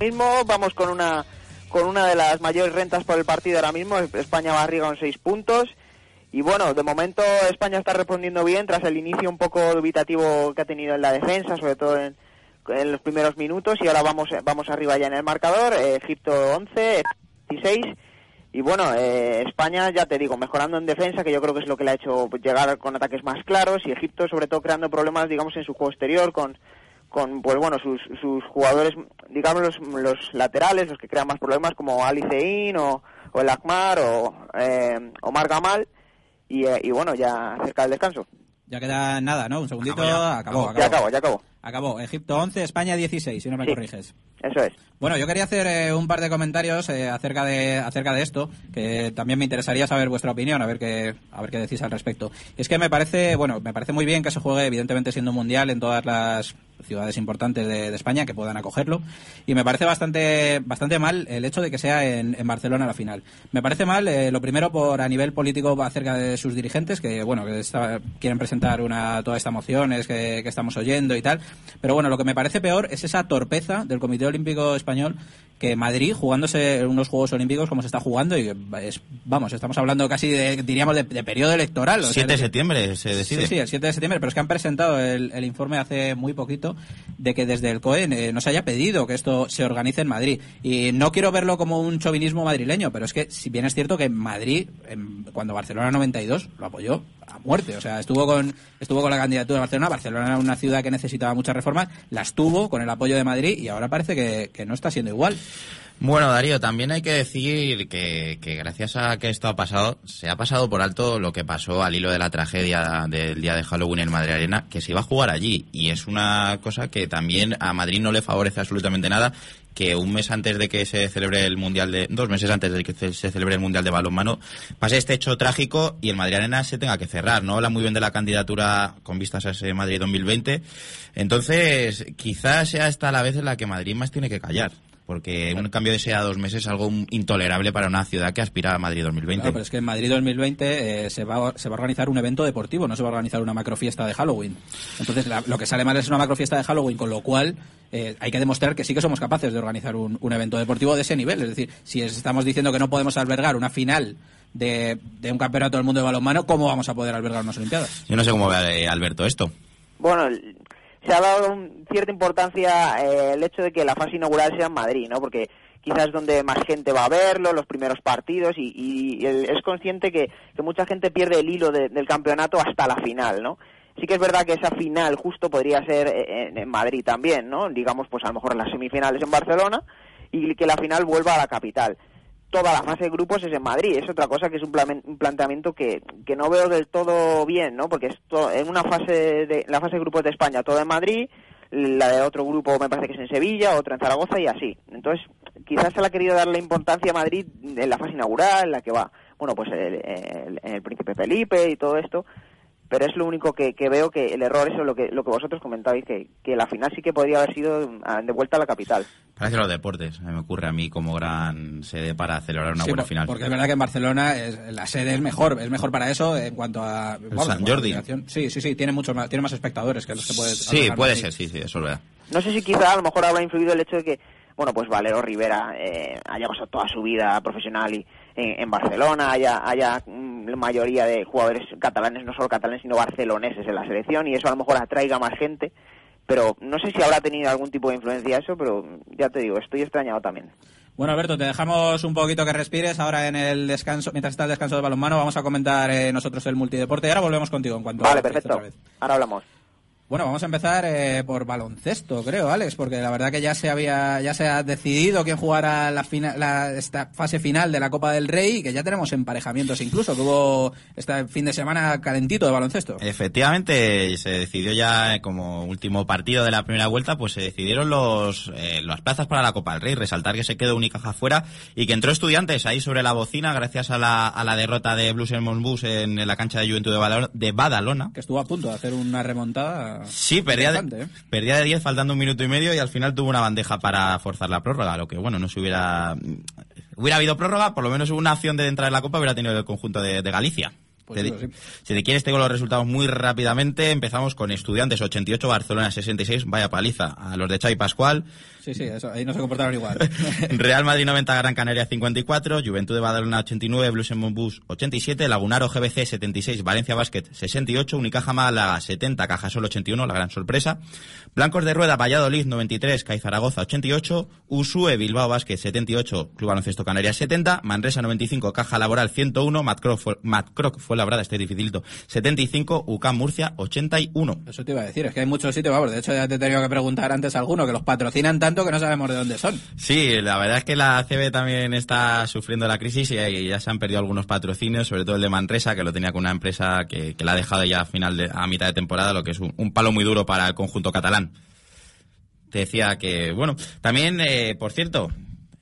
Mismo vamos con una con una de las mayores rentas por el partido ahora mismo. España va arriba con seis puntos. Y bueno, de momento España está respondiendo bien tras el inicio un poco dubitativo que ha tenido en la defensa, sobre todo en, los primeros minutos. Y ahora vamos, vamos arriba ya en el marcador. Egipto 11, 16. Y bueno, eh, España, ya te digo, mejorando en defensa, que yo creo que es lo que le ha hecho llegar con ataques más claros. Y Egipto, sobre todo, creando problemas, digamos, en su juego exterior, con con pues bueno sus, sus jugadores digamos los, los, laterales los que crean más problemas como Ali Zein o, o el Akmar o eh, Omar Gamal y, eh, y bueno ya cerca del descanso. Ya queda nada no un segundito acabó, acabó, ya acabó. ya acabó. Acabó. Egipto 11 España 16 si no me corriges. eso es. Bueno, yo quería hacer eh, un par de comentarios eh, acerca de acerca de esto, que también me interesaría saber vuestra opinión, a ver qué a ver qué decís al respecto. Es que me parece, bueno, me parece muy bien que se juegue, evidentemente siendo mundial en todas las ciudades importantes de, España que puedan acogerlo, y me parece bastante bastante mal el hecho de que sea en, Barcelona la final. Me parece mal, eh, lo primero por a nivel político acerca de sus dirigentes, que bueno, que quieren presentar una toda esta moción que, que estamos oyendo y tal, pero bueno, lo que me parece peor es esa torpeza del Comité Olímpico español que Madrid jugándose unos Juegos Olímpicos como se está jugando y es, vamos, estamos hablando casi de, diríamos de, periodo electoral. 7 de septiembre se decide. Sí, sí, el 7 de septiembre, pero es que han presentado el, informe hace muy poquito de que desde el COE eh, no se haya pedido que esto se organice en Madrid. Y no quiero verlo como un chauvinismo madrileño, pero es que si bien es cierto que Madrid, cuando Barcelona 92 lo apoyó muerte, o sea, estuvo con estuvo con la candidatura de Barcelona, Barcelona era una ciudad que necesitaba muchas reformas, las tuvo con el apoyo de Madrid y ahora parece que, no está siendo igual. Bueno, Darío, también hay que decir que, que, gracias a que esto ha pasado, se ha pasado por alto lo que pasó al hilo de la tragedia del día de Halloween en Madrid Arena, que se iba a jugar allí. Y es una cosa que también a Madrid no le favorece absolutamente nada que un mes antes de que se celebre el Mundial de... dos meses antes de que se celebre el Mundial de balonmano, pase este hecho trágico y el Madrid Arena se tenga que cerrar. No habla muy bien de la candidatura con vistas a ese Madrid 2020. Entonces, quizás sea esta la vez en la que Madrid más tiene que callar porque un cambio de ese a dos meses es algo intolerable para una ciudad que aspira a Madrid 2020. Claro, pero es que en Madrid 2020 eh, se, va, se va a organizar un evento deportivo, no se va a organizar una macrofiesta de Halloween. Entonces, lo que sale mal es una macrofiesta de Halloween, con lo cual eh, hay que demostrar que sí que somos capaces de organizar un, evento deportivo de ese nivel. Es decir, si estamos diciendo que no podemos albergar una final de, un campeonato del mundo de balonmano, ¿cómo vamos a poder albergar unas Olimpiadas? Yo no sé cómo ve eh, Alberto esto. Bueno, se ha dado cierta importancia eh, el hecho de que la fase inaugural sea en Madrid, ¿no? Porque quizás donde más gente va a verlo, los primeros partidos, y, es consciente que, mucha gente pierde el hilo del campeonato hasta la final, ¿no? Sí que es verdad que esa final justo podría ser eh, en, Madrid también, ¿no? Digamos, pues a lo mejor las semifinales en Barcelona y que la final vuelva a la capital toda la fase de grupos es en Madrid. Es otra cosa que es un, planteamiento que, que, no veo del todo bien, ¿no? Porque esto, en una fase de la fase de grupos de España todo en Madrid, la de otro grupo me parece que es en Sevilla, otro en Zaragoza y así. Entonces, quizás se le ha querido dar la importancia a Madrid en la fase inaugural, en la que va, bueno, pues el, el Príncipe Felipe y todo esto, pero es lo único que, veo que el error es lo que, lo que vosotros comentabais, que, que la final sí que podría haber sido ah, de vuelta a la capital. Parece los deportes, me ocurre a mí como gran sede para celebrar una buena final. Porque es verdad que en Barcelona la sede es mejor, es mejor para eso en cuanto a... San Jordi. Sí, sí, sí, tiene, mucho más, tiene más espectadores que los que puede... Sí, puede ser, sí, sí, eso es verdad. No sé si quizá a lo mejor habrá influido el hecho de que, bueno, pues Valero Rivera eh, haya pasado toda su vida profesional y en, Barcelona, haya, haya mm, la mayoría de jugadores catalanes, no solo catalanes, sino barceloneses en la selección, y eso a lo mejor atraiga más gente, pero no sé si habrá tenido algún tipo de influencia eso, pero ya te digo, estoy extrañado también. Bueno, Alberto, te dejamos un poquito que respires ahora en el descanso, mientras está el descanso de balonmano, vamos a comentar eh, nosotros el multideporte y ahora volvemos contigo en cuanto Vale, perfecto. Ahora hablamos. Bueno, vamos a empezar eh, por baloncesto, creo, Alex, porque la verdad que ya se había, ya se ha decidido quién jugará la, la esta fase final de la Copa del Rey y que ya tenemos emparejamientos incluso, que hubo este fin de semana calentito de baloncesto. Efectivamente, se decidió ya como último partido de la primera vuelta, pues se decidieron los eh, las plazas para la Copa del Rey. Resaltar que se quedó Unicaja fuera y que entró estudiantes ahí sobre la bocina gracias a la, a la derrota de Blues en Monbus en, la cancha de Juventud de Badalona. Que estuvo a punto de hacer una remontada Sí, perdía de, ¿eh? perdía de 10 faltando un minuto y medio y al final tuvo una bandeja para forzar la prórroga, lo que bueno, no se hubiera... Hubiera habido prórroga, por lo menos una acción de entrar en la Copa hubiera tenido el conjunto de Galicia. Pues si te quieres, tengo los resultados muy rápidamente. Empezamos con Estudiantes 88, Barcelona 66. Vaya paliza a los de Xavi Pascual. Sí, sí, eso, ahí no se comportaron igual. Real Madrid 90, Gran Canaria 54, Juventud de Badalona 89, Blues en Bus 87, Lagunaro GBC 76, Valencia Basket 68, Unicaja Málaga 70, Cajasol 81, la gran sorpresa. Blancos de Rueda Valladolid 93, CAI Zaragoza 88, Usue Bilbao Basket 78, Club Baloncesto Canarias 70, Manresa 95, Caja Laboral 101, Matcroc fue labrada, este dificilito. 75, UCAM Murcia 81. Eso te iba a decir, es que hay muchos sitios, vamos, de hecho ya te he tenido que preguntar antes a alguno, que los patrocinan tanto que no sabemos de dónde son. Sí, la verdad es que la CB también está sufriendo la crisis y ya se han perdido algunos patrocinios, sobre todo el de Manresa, que lo tenía con una empresa que, la ha dejado ya a mitad de temporada, lo que es un, palo muy duro para el conjunto catalán. Te decía que, bueno, también, eh, por cierto,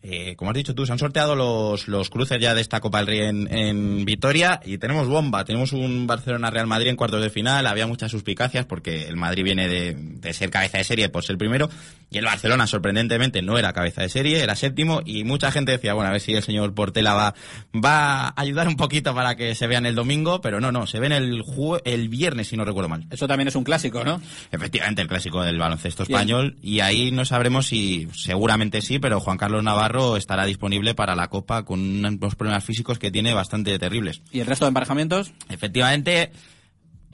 eh, como has dicho tú, se han sorteado los, los cruces ya de esta Copa del Rey en, en Vitoria y tenemos bomba. Tenemos un Barcelona-Real Madrid en cuartos de final. Había muchas suspicacias porque el Madrid viene de, de, ser cabeza de serie por ser primero y el Barcelona, sorprendentemente, no era cabeza de serie, era séptimo y mucha gente decía, bueno, a ver si el señor Portela va, va a ayudar un poquito para que se vean el domingo, pero no, no, se ven el, el viernes, si no recuerdo mal. Eso también es un clásico, ¿no? Efectivamente, el clásico del baloncesto español y ahí no sabremos si, seguramente sí, pero Juan Carlos Navarro estará disponible para la Copa con unos problemas físicos que tiene bastante terribles. ¿Y el resto de emparejamientos? Efectivamente,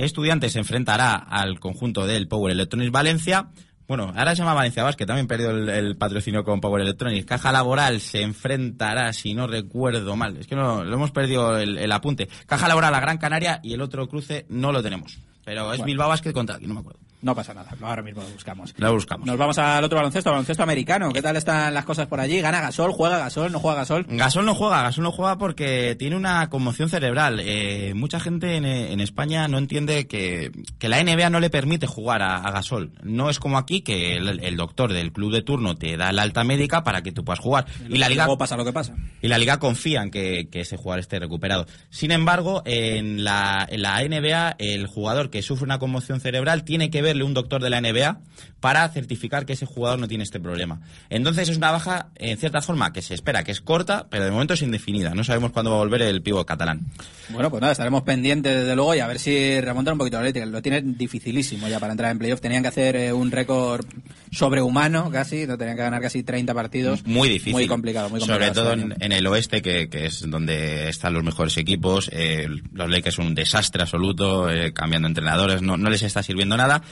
Estudiantes se enfrentará al conjunto del Power Electronics Valencia. Bueno, ahora se llama Valencia que también perdió el, patrocinio con Power Electronics. Caja Laboral se enfrentará, si no recuerdo mal, es que no, lo hemos perdido el, apunte. Caja Laboral a Gran Canaria y el otro cruce no lo tenemos. Pero es Bilbao Basket contra aquí, no me acuerdo. No pasa nada, ahora mismo lo buscamos. Lo buscamos. Nos vamos al otro baloncesto, baloncesto americano. ¿Qué tal están las cosas por allí? ¿Gana Gasol? ¿Juega Gasol? ¿No juega Gasol? Gasol no juega, Gasol no juega porque tiene una conmoción cerebral. Eh, mucha gente en, España no entiende que, la NBA no le permite jugar a, Gasol. No es como aquí que el, doctor del club de turno te da la alta médica para que tú puedas jugar. Y, la liga pasa lo que pasa. Y la liga confía en que, ese jugador esté recuperado. Sin embargo, en la, en la NBA el jugador que sufre una conmoción cerebral tiene que un doctor de la NBA para certificar que ese jugador no tiene este problema. Entonces es una baja, en cierta forma, que se espera que es corta, pero de momento es indefinida. No sabemos cuándo va a volver el pivo catalán. Bueno, pues nada, estaremos pendientes desde luego y a ver si remontan un poquito la Atlético. Lo tiene dificilísimo ya para entrar en playoff. Tenían que hacer eh, un récord sobrehumano casi, no tenían que ganar casi 30 partidos. Muy difícil. Muy complicado, muy complicado. Sobre todo en, el oeste, que, es donde están los mejores equipos. Eh, los Lakers son un desastre absoluto, eh, cambiando entrenadores, no, no les está sirviendo nada.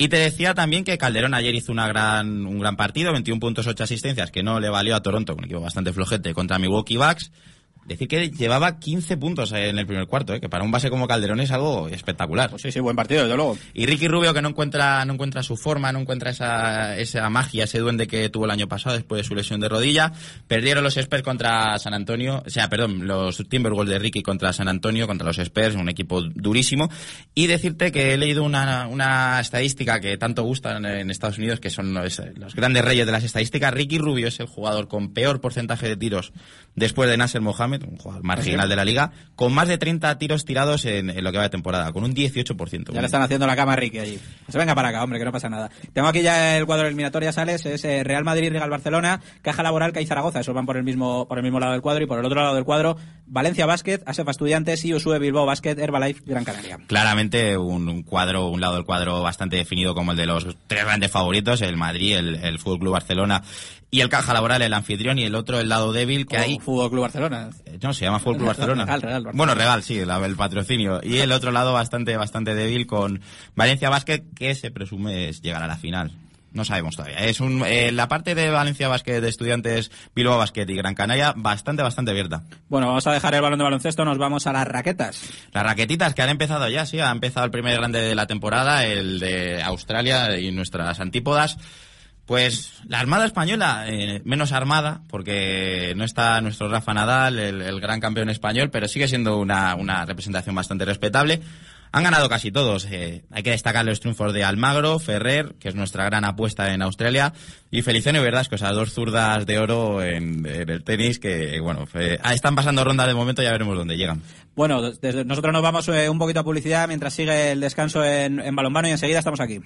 Y te decía también que Calderón ayer hizo una gran, un gran partido, 21 puntos, 8 asistencias, que no le valió a Toronto, un equipo bastante flojete, contra Milwaukee Bucks. Decir que llevaba 15 puntos en el primer cuarto, ¿eh? que para un base como Calderón es algo espectacular. Pues sí, sí, buen partido, desde luego. Y Ricky Rubio que no encuentra, no encuentra su forma, no encuentra esa, esa magia, ese duende que tuvo el año pasado después de su lesión de rodilla. Perdieron los Spurs contra San Antonio, o sea, perdón, los Timberwolves de Ricky contra San Antonio, contra los Spurs, un equipo durísimo. Y decirte que he leído una, una estadística que tanto gusta en Estados Unidos, que son los, los grandes reyes de las estadísticas. Ricky Rubio es el jugador con peor porcentaje de tiros después de Nasser Mohamed, un jugador marginal de la liga, con más de 30 tiros tirados en, lo que va de temporada, con un 18%. Ya le están haciendo la cama a Ricky allí. Se venga para acá, hombre, que no pasa nada. Tengo aquí ya el cuadro eliminatoria, sales, es eh, Real Madrid, Real Barcelona, Caja Laboral, CAI Zaragoza, esos van por el mismo por el mismo lado del cuadro y por el otro lado del cuadro Valencia Basket, ASEFA Estudiantes y Usue Bilbao Basket, Herbalife, Gran Canaria. Claramente un, cuadro, un lado del cuadro bastante definido como el de los tres grandes favoritos, el Madrid, el, el Fútbol Club Barcelona y el Caja Laboral, el anfitrión, y el otro, el lado débil que hay. Fútbol Club Barcelona. Eh, no, se llama Fútbol Club Barcelona. bueno, Real, sí, el, patrocinio. Y el otro lado bastante, bastante débil con Valencia Basket, que se presume es llegar a la final. No sabemos todavía. Es un, eh, la parte de Valencia Basket, de estudiantes Bilbao Basket y Gran Canaria, bastante, bastante abierta. Bueno, vamos a dejar el balón de baloncesto, nos vamos a las raquetas. Las raquetitas que han empezado ya, sí, ha empezado el primer grande de la temporada, el de Australia y nuestras antípodas. Pues la Armada Española, eh, menos armada, porque no está nuestro Rafa Nadal, el, gran campeón español, pero sigue siendo una, una, representación bastante respetable. Han ganado casi todos. Eh, hay que destacar los triunfos de Almagro, Ferrer, que es nuestra gran apuesta en Australia, y Feliciano y Verdasco, sea, dos zurdas de oro en, el tenis que, bueno, están pasando ronda de momento, ya veremos dónde llegan. Bueno, desde, nosotros nos vamos eh, un poquito a publicidad mientras sigue el descanso en, en balonmano y enseguida estamos aquí.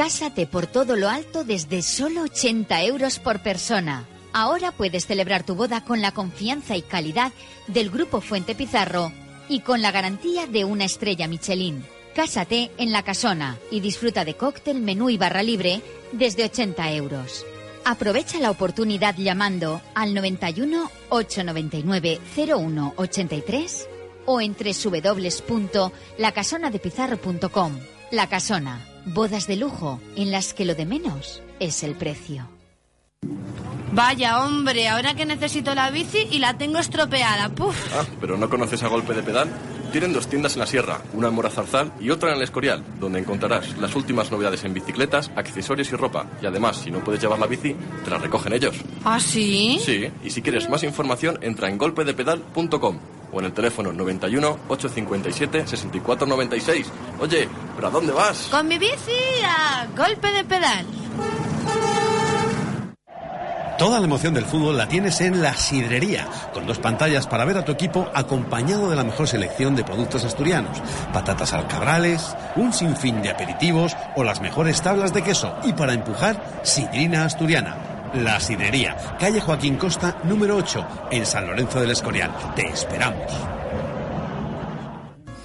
Cásate por todo lo alto desde solo 80 euros por persona. Ahora puedes celebrar tu boda con la confianza y calidad del Grupo Fuente Pizarro y con la garantía de una estrella Michelin. Cásate en La Casona y disfruta de cóctel, menú y barra libre desde 80 euros. Aprovecha la oportunidad llamando al 91 899 0183 o en www.lacasonadepizarro.com. La Casona Bodas de lujo en las que lo de menos es el precio. Vaya hombre, ahora que necesito la bici y la tengo estropeada. Puf. Ah, pero no conoces a golpe de pedal. Tienen dos tiendas en la sierra, una en Morazarzal y otra en el Escorial, donde encontrarás las últimas novedades en bicicletas, accesorios y ropa. Y además, si no puedes llevar la bici, te la recogen ellos. ¿Ah, sí? Sí, y si quieres más información, entra en golpedepedal.com o en el teléfono 91 857 6496. Oye, ¿pero a dónde vas? Con mi bici a golpe de pedal. Toda la emoción del fútbol la tienes en La Sidrería, con dos pantallas para ver a tu equipo acompañado de la mejor selección de productos asturianos, patatas alcabrales, un sinfín de aperitivos o las mejores tablas de queso y para empujar, sidrina asturiana. La Sidería, calle Joaquín Costa, número 8, en San Lorenzo del Escorial. Te esperamos.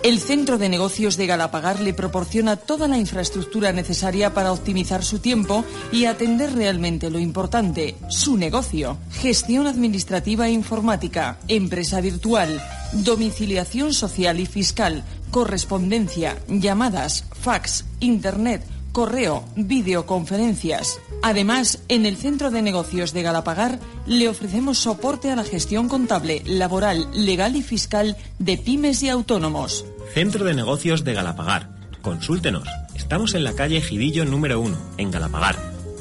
El Centro de Negocios de Galapagar le proporciona toda la infraestructura necesaria para optimizar su tiempo y atender realmente lo importante, su negocio. Gestión administrativa e informática, empresa virtual, domiciliación social y fiscal, correspondencia, llamadas, fax, internet, correo, videoconferencias. Además, en el Centro de Negocios de Galapagar le ofrecemos soporte a la gestión contable, laboral, legal y fiscal de pymes y autónomos. Centro de Negocios de Galapagar. Consúltenos. Estamos en la calle Gidillo número 1, en Galapagar.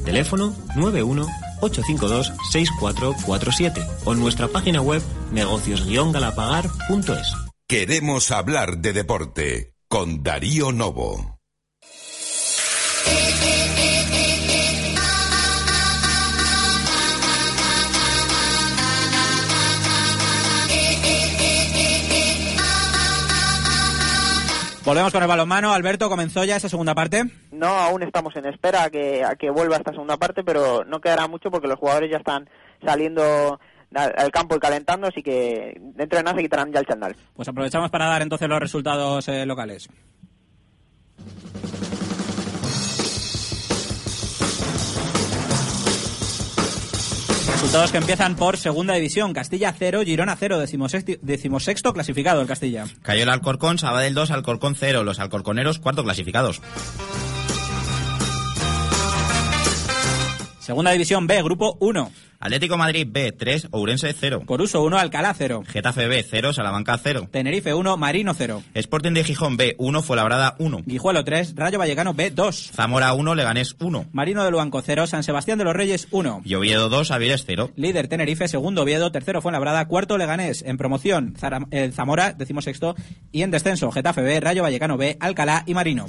Teléfono 91 852 6447 o en nuestra página web negocios-galapagar.es. Queremos hablar de deporte con Darío Novo. Volvemos con el balonmano. Alberto, ¿comenzó ya esa segunda parte? No, aún estamos en espera a que, a que vuelva esta segunda parte, pero no quedará mucho porque los jugadores ya están saliendo al campo y calentando, así que dentro de nada se quitarán ya el chandal. Pues aprovechamos para dar entonces los resultados eh, locales. Resultados que empiezan por segunda división. Castilla 0, Girona 0, decimosexto, clasificado el Castilla. Cayó el Alcorcón, Sabadell 2, Alcorcón 0. Los alcorconeros cuarto clasificados. Segunda división B, grupo 1. Atlético Madrid B, 3, Ourense 0. Coruso 1, Alcalá 0. Getafe B, 0, Salamanca 0. Tenerife 1, Marino 0. Sporting de Gijón B, 1, Fuenlabrada 1. Guijuelo 3, Rayo Vallecano B, 2. Zamora 1, Leganés 1. Marino de Luanco 0, San Sebastián de los Reyes 1. Y Oviedo 2, Avilés 0. Líder Tenerife, segundo Oviedo, tercero Fuenlabrada, cuarto Leganés. En promoción, eh, Zamora, decimos sexto. Y en descenso, Getafe B, Rayo Vallecano B, Alcalá y Marino.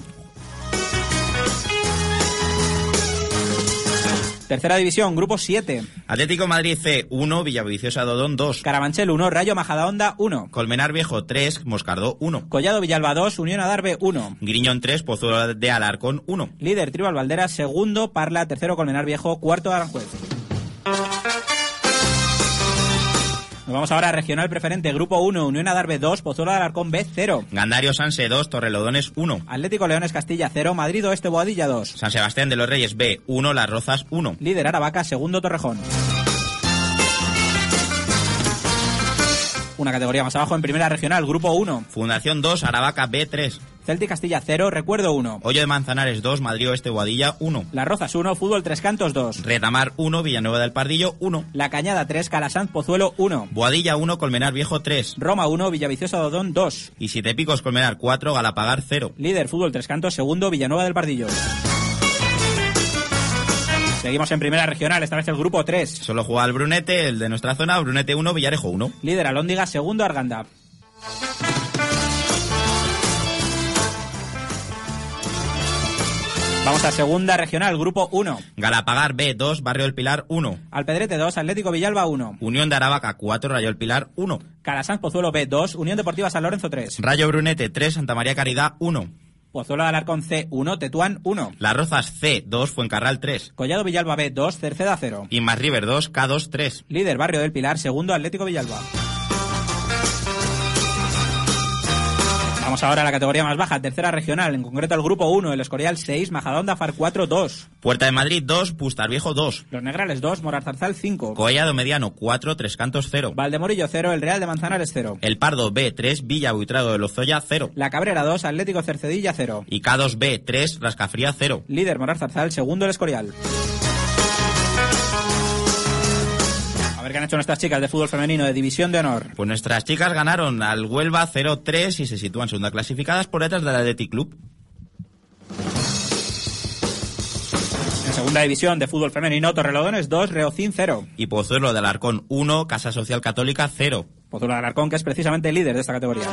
Tercera división, grupo 7. Atlético Madrid C, 1, Villaviciosa Dodón 2. Carabanchel 1, Rayo Majadahonda 1. Colmenar Viejo 3, Moscardó 1. Collado Villalba 2, Unión Adarve 1. Griñón 3, Pozuelo de Alarcón 1. Líder Tribal Valdera, segundo Parla, tercero Colmenar Viejo, cuarto Aranjuez. Nos vamos ahora a Regional Preferente, Grupo 1, Unión Adarve 2, Pozuelo de Alarcón B 0. Gandario Sanse 2, Torrelodones 1. Atlético Leones Castilla 0, Madrid Oeste Boadilla 2. San Sebastián de los Reyes B 1, Las Rozas 1. Líder Aravaca, segundo Torrejón. Una categoría más abajo en Primera Regional, Grupo 1. Fundación 2, Aravaca B 3. Celtic Castilla 0, Recuerdo 1. Hoyo de Manzanares 2, Madrid Oeste Boadilla 1. Las Rozas 1, Fútbol Tres Cantos 2. Retamar 1, Villanueva del Pardillo 1. La Cañada 3, Calasanz Pozuelo 1. Boadilla 1, Colmenar Viejo 3. Roma 1, Villaviciosa Dodón 2. Y Siete Picos Colmenar 4, Galapagar 0. Líder Fútbol Tres Cantos, segundo Villanueva del Pardillo. Seguimos en primera regional, esta vez el grupo 3. Solo juega el Brunete, el de nuestra zona, Brunete 1, Villarejo 1. Líder Alóndiga, segundo Arganda. Vamos a segunda regional, grupo 1. Galapagar B 2, Barrio del Pilar 1. Alpedrete 2, Atlético Villalba 1. Unión de Aravaca 4, Rayo del Pilar 1. Calasanz Pozuelo B 2, Unión Deportiva San Lorenzo 3. Rayo Brunete 3, Santa María Caridad 1. Pozuelo de Alarcón C 1, Tetuán 1. Las Rozas C 2, Fuencarral 3. Collado Villalba B 2, Cerceda 0. Y Más River 2, K2 3. Líder Barrio del Pilar, segundo Atlético Villalba. Vamos ahora a la categoría más baja, tercera regional, en concreto el grupo 1, el Escorial 6, Majadahonda Far 4, 2. Puerta de Madrid 2, Pustar Viejo 2. Los Negrales 2, Morarzarzal 5. Collado Mediano 4, Tres Cantos 0. Valdemorillo 0, el Real de Manzanares 0. El Pardo B 3, Villa Buitrado de Lozoya 0. La Cabrera 2, Atlético Cercedilla 0. Y K2 B 3, Rascafría 0. Líder Morarzarzal, segundo el Escorial. Ver qué han hecho nuestras chicas de fútbol femenino de División de Honor. Pues nuestras chicas ganaron al Huelva 0-3 y se sitúan segunda clasificadas por detrás del Athletic Club. En segunda división de fútbol femenino, Torrelodones 2, Reocín 0. Y Pozuelo de Alarcón 1, Casa Social Católica 0. Pozuelo de Alarcón, que es precisamente el líder de esta categoría.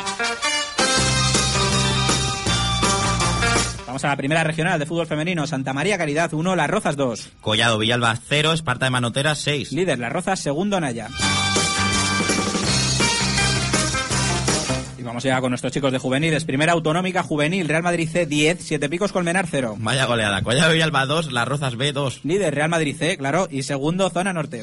Vamos a la primera regional de fútbol femenino. Santa María Caridad 1, Las Rozas 2. Collado Villalba 0, Esparta de Manoteras 6. Líder Las Rozas, segundo Naya. Y vamos ya con nuestros chicos de juveniles. Primera autonómica juvenil, Real Madrid C 10, Siete Picos Colmenar 0. Vaya goleada. Collado Villalba 2, Las Rozas B 2. Líder Real Madrid C, claro, y segundo Zona Norte.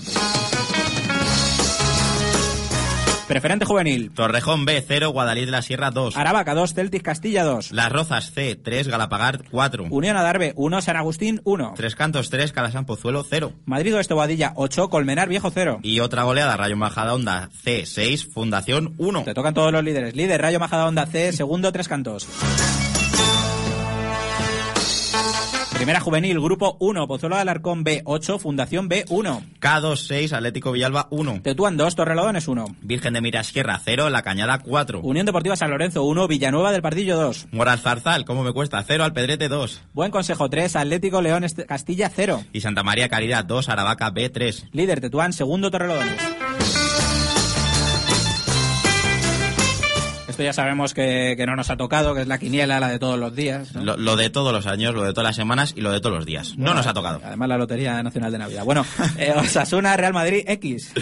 Preferente juvenil. Torrejón B 0, Guadalí de la Sierra 2. Aravaca 2, Celtic Castilla 2. Las Rozas C 3, Galapagar 4. Unión Adarve 1, San Agustín 1. Tres Cantos 3, Calasan Pozuelo 0. Madrid Oeste Boadilla 8, Colmenar Viejo 0. Y otra goleada, Rayo Majadahonda C 6, Fundación 1. Te tocan todos los líderes. Líder Rayo Majadahonda C, segundo Tres Cantos. Primera Juvenil, Grupo 1, Pozuelo de Alarcón B8, Fundación B1. K2, 6, Atlético Villalba 1. Tetuán 2, Torrelodones 1. Virgen de Mirasierra 0, La Cañada 4. Unión Deportiva San Lorenzo 1, Villanueva del Pardillo 2. Moral Zarzal, ¿cómo me cuesta? 0, Alpedrete 2. Buen Consejo 3, Atlético León Castilla 0. Y Santa María Caridad 2, Aravaca B3. Líder Tetuán, segundo Torrelodones. Esto ya sabemos que, no nos ha tocado, que es la quiniela, la de todos los días. Lo, de todos los años, lo de todas las semanas y lo de todos los días. no nos ha tocado. Además la Lotería Nacional de Navidad. Bueno, eh, Osasuna, Real Madrid, X.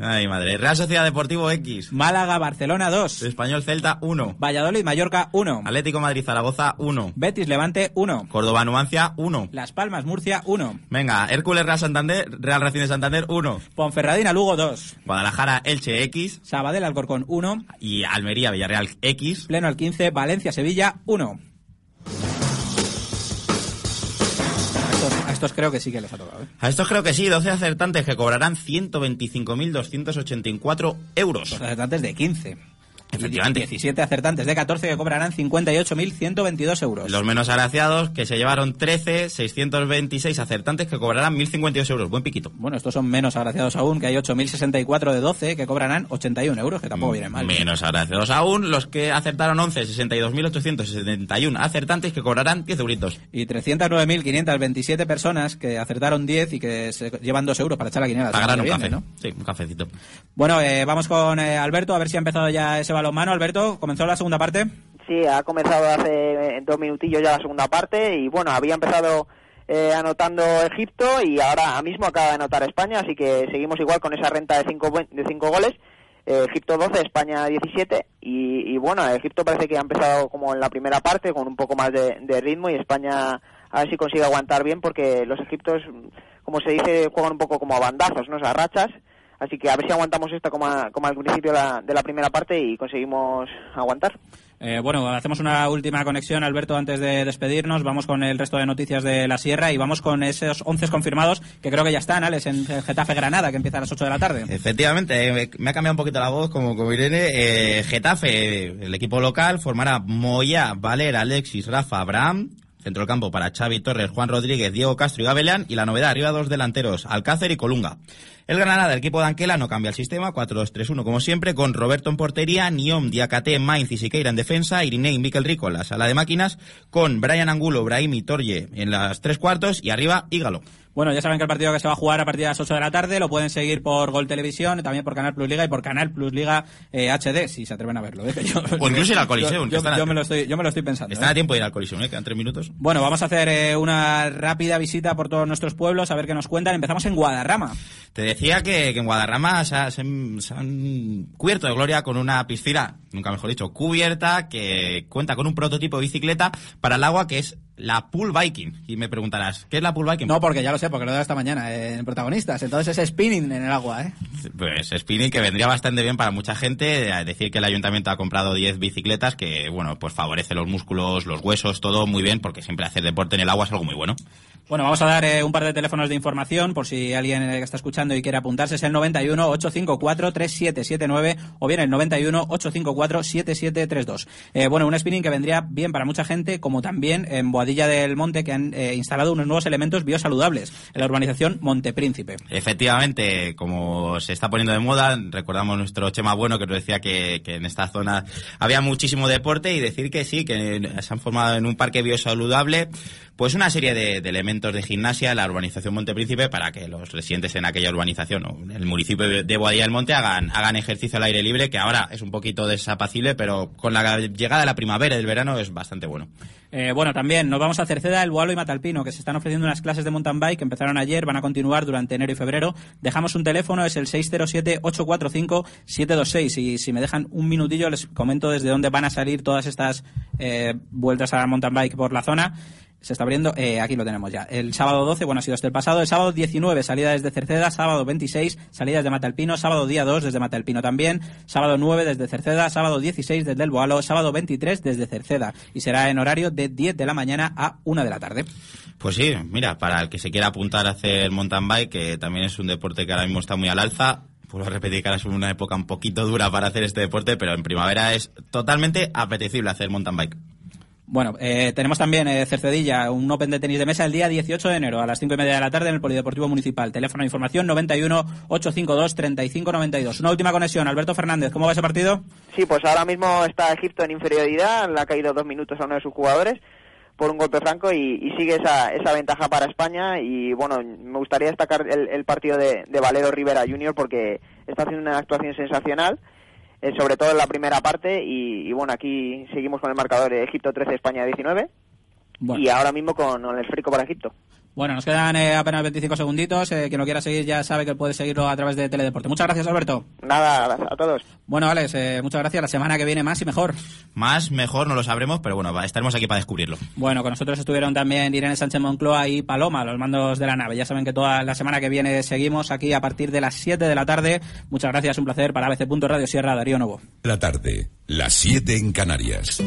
Ay, madre. Real Sociedad Deportivo X. Málaga, Barcelona 2. Español Celta 1. Valladolid, Mallorca 1. Atlético Madrid, Zaragoza 1. Betis, Levante 1. Córdoba, Nuancia 1. Las Palmas, Murcia 1. Venga, Hércules, Real Santander, Real Racing de Santander 1. Ponferradina, Lugo 2. Guadalajara, Elche X. Sabadell, Alcorcón 1. Y Almería, Villarreal X. Pleno al 15, Valencia, Sevilla 1. Estos creo que sí que les ha tocado. ¿eh? A estos creo que sí, 12 acertantes que cobrarán 125.284 euros. Los acertantes de 15. Efectivamente. 17 acertantes de 14 que cobrarán 58.122 euros. Los menos agraciados que se llevaron 13, 626 acertantes que cobrarán 1.052 euros. Buen piquito. Bueno, estos son menos agraciados aún, que hay 8.064 de 12 que cobrarán 81 euros, que tampoco viene mal. Menos agraciados aún los que acertaron 11, 62.871 acertantes que cobrarán 10 euritos. Y 309.527 personas que acertaron 10 y que se llevan 2 euros para echar la quiniela. Pagarán un café, ¿no? Sí, un cafecito. Bueno, eh, vamos con eh, Alberto, a ver si ha empezado ya ese balonmano, Alberto. ¿Comenzó la segunda parte? Sí, ha comenzado hace dos minutillos ya la segunda parte y bueno, había empezado eh, anotando Egipto y ahora mismo acaba de anotar España, así que seguimos igual con esa renta de cinco, de cinco goles. Eh, Egipto 12, España 17 y, bueno, Egipto parece que ha empezado como en la primera parte con un poco más de, ritmo y España a ver si consigue aguantar bien porque los egiptos, como se dice, juegan un poco como a bandazos, ¿no? O sea, rachas Así que a ver si aguantamos esto como, como al principio de la, primera parte y conseguimos aguantar. Eh, bueno, hacemos una última conexión, Alberto, antes de despedirnos. Vamos con el resto de noticias de la Sierra y vamos con esos 11 confirmados que creo que ya están, Alex, en Getafe Granada, que empieza a las 8 de la tarde. Efectivamente, eh, me ha cambiado un poquito la voz, como, como Irene. Eh, Getafe, el equipo local, formará Moya, Valera, Alexis, Rafa, Abraham, Centro del campo para Xavi Torres, Juan Rodríguez, Diego Castro y Gabelán. Y la novedad, arriba dos delanteros, Alcácer y Colunga. El Granada del equipo de Anquela no cambia el sistema, 4-2-3-1 como siempre, con Roberto en portería, Niom, Diacate, Mainz y Siqueira en defensa, Irinei y Miquel Rico en la sala de máquinas, con Brian Angulo, Brahim y Torje en las tres cuartos y arriba Ígalo. Bueno, ya saben que el partido que se va a jugar a partir de las 8 de la tarde lo pueden seguir por Gol Televisión, también por Canal Plus Liga y por Canal Plus Liga HD, eh, si se atreven a verlo. ¿eh? o incluso ir al Coliseum. Yo, me lo estoy, yo me lo estoy pensando. Están a ¿eh? tiempo de ir al Coliseum, ¿eh? quedan tres minutos. Bueno, vamos a hacer una rápida visita por todos nuestros pueblos, a ver qué nos cuentan. Empezamos en Guadarrama. Te decía que, en Guadarrama se, han cubierto de gloria con una piscina, nunca mejor dicho, cubierta, que cuenta con un prototipo de bicicleta para el agua que es la Pool Viking. Y me preguntarás, ¿qué es la Pool Viking? No, porque ya lo sé, porque lo he dado esta mañana en protagonistas. Entonces es spinning en el agua, ¿eh? Pues spinning que vendría bastante bien para mucha gente. Decir que el ayuntamiento ha comprado 10 bicicletas que, bueno, pues favorece los músculos, los huesos, todo muy bien, porque siempre hacer deporte en el agua es algo muy bueno. Bueno, vamos a dar eh, un par de teléfonos de información por si alguien eh, está escuchando y quiere apuntarse. Es el 91 854 3779 o bien el 91 854 7732. Eh, bueno, un spinning que vendría bien para mucha gente, como también en Boadilla del Monte, que han eh, instalado unos nuevos elementos biosaludables en la urbanización Montepríncipe. Efectivamente, como se está poniendo de moda, recordamos nuestro Chema Bueno que nos decía que, en esta zona había muchísimo deporte y decir que sí, que se han formado en un parque biosaludable pues una serie de, elementos de gimnasia la urbanización Montepríncipe para que los residentes en aquella urbanización o en el municipio de Boadilla del Monte hagan, hagan ejercicio al aire libre, que ahora es un poquito desapacible, pero con la llegada de la primavera y del verano es bastante bueno. Eh, bueno, también nos vamos a Cerceda, El Boalo y Matalpino, que se están ofreciendo unas clases de mountain bike que empezaron ayer, van a continuar durante enero y febrero. Dejamos un teléfono, es el 607-845-726 y si me dejan un minutillo les comento desde dónde van a salir todas estas eh, vueltas a mountain bike por la zona se está abriendo, eh, aquí lo tenemos ya. El sábado 12, bueno, ha sido este el pasado. El sábado 19, salida desde Cerceda. Sábado 26, salidas de Matalpino. Sábado día 2, desde Matalpino también. Sábado 9, desde Cerceda. Sábado 16, desde El Boalo. Sábado 23, desde Cerceda. Y será en horario de 10 de la mañana a 1 de la tarde. Pues sí, mira, para el que se quiera apuntar a hacer mountain bike, que también es un deporte que ahora mismo está muy al alza, puedo repetir que ahora es una época un poquito dura para hacer este deporte, pero en primavera es totalmente apetecible hacer mountain bike. Bueno, eh, tenemos también eh, Cercedilla, un Open de tenis de mesa el día 18 de enero a las 5 y media de la tarde en el Polideportivo Municipal. Teléfono de información 91 852 3592. Una última conexión. Alberto Fernández, ¿cómo va ese partido? Sí, pues ahora mismo está Egipto en inferioridad, le ha caído dos minutos a uno de sus jugadores por un golpe franco y, sigue esa, esa ventaja para España y bueno, me gustaría destacar el, partido de, de Valero Rivera Junior porque está haciendo una actuación sensacional eh, sobre todo en la primera parte. Y, bueno, aquí seguimos con el marcador de Egipto 13, España 19. Y ahora mismo con el frico para Egipto. Bueno, nos quedan eh, apenas 25 segunditos. Eh, quien lo quiera seguir ya sabe que puede seguirlo a través de Teledeporte. Muchas gracias, Alberto. Nada, a todos. Bueno, Alex, eh, muchas gracias. La semana que viene más y mejor. Más, mejor, no lo sabremos, pero bueno, estaremos aquí para descubrirlo. Bueno, con nosotros estuvieron también Irene Sánchez Moncloa y Paloma, los mandos de la nave. Ya saben que toda la semana que viene seguimos aquí a partir de las 7 de la tarde. Muchas gracias, un placer para ABC. Radio Sierra, Darío Novo. La tarde, las 7 en Canarias.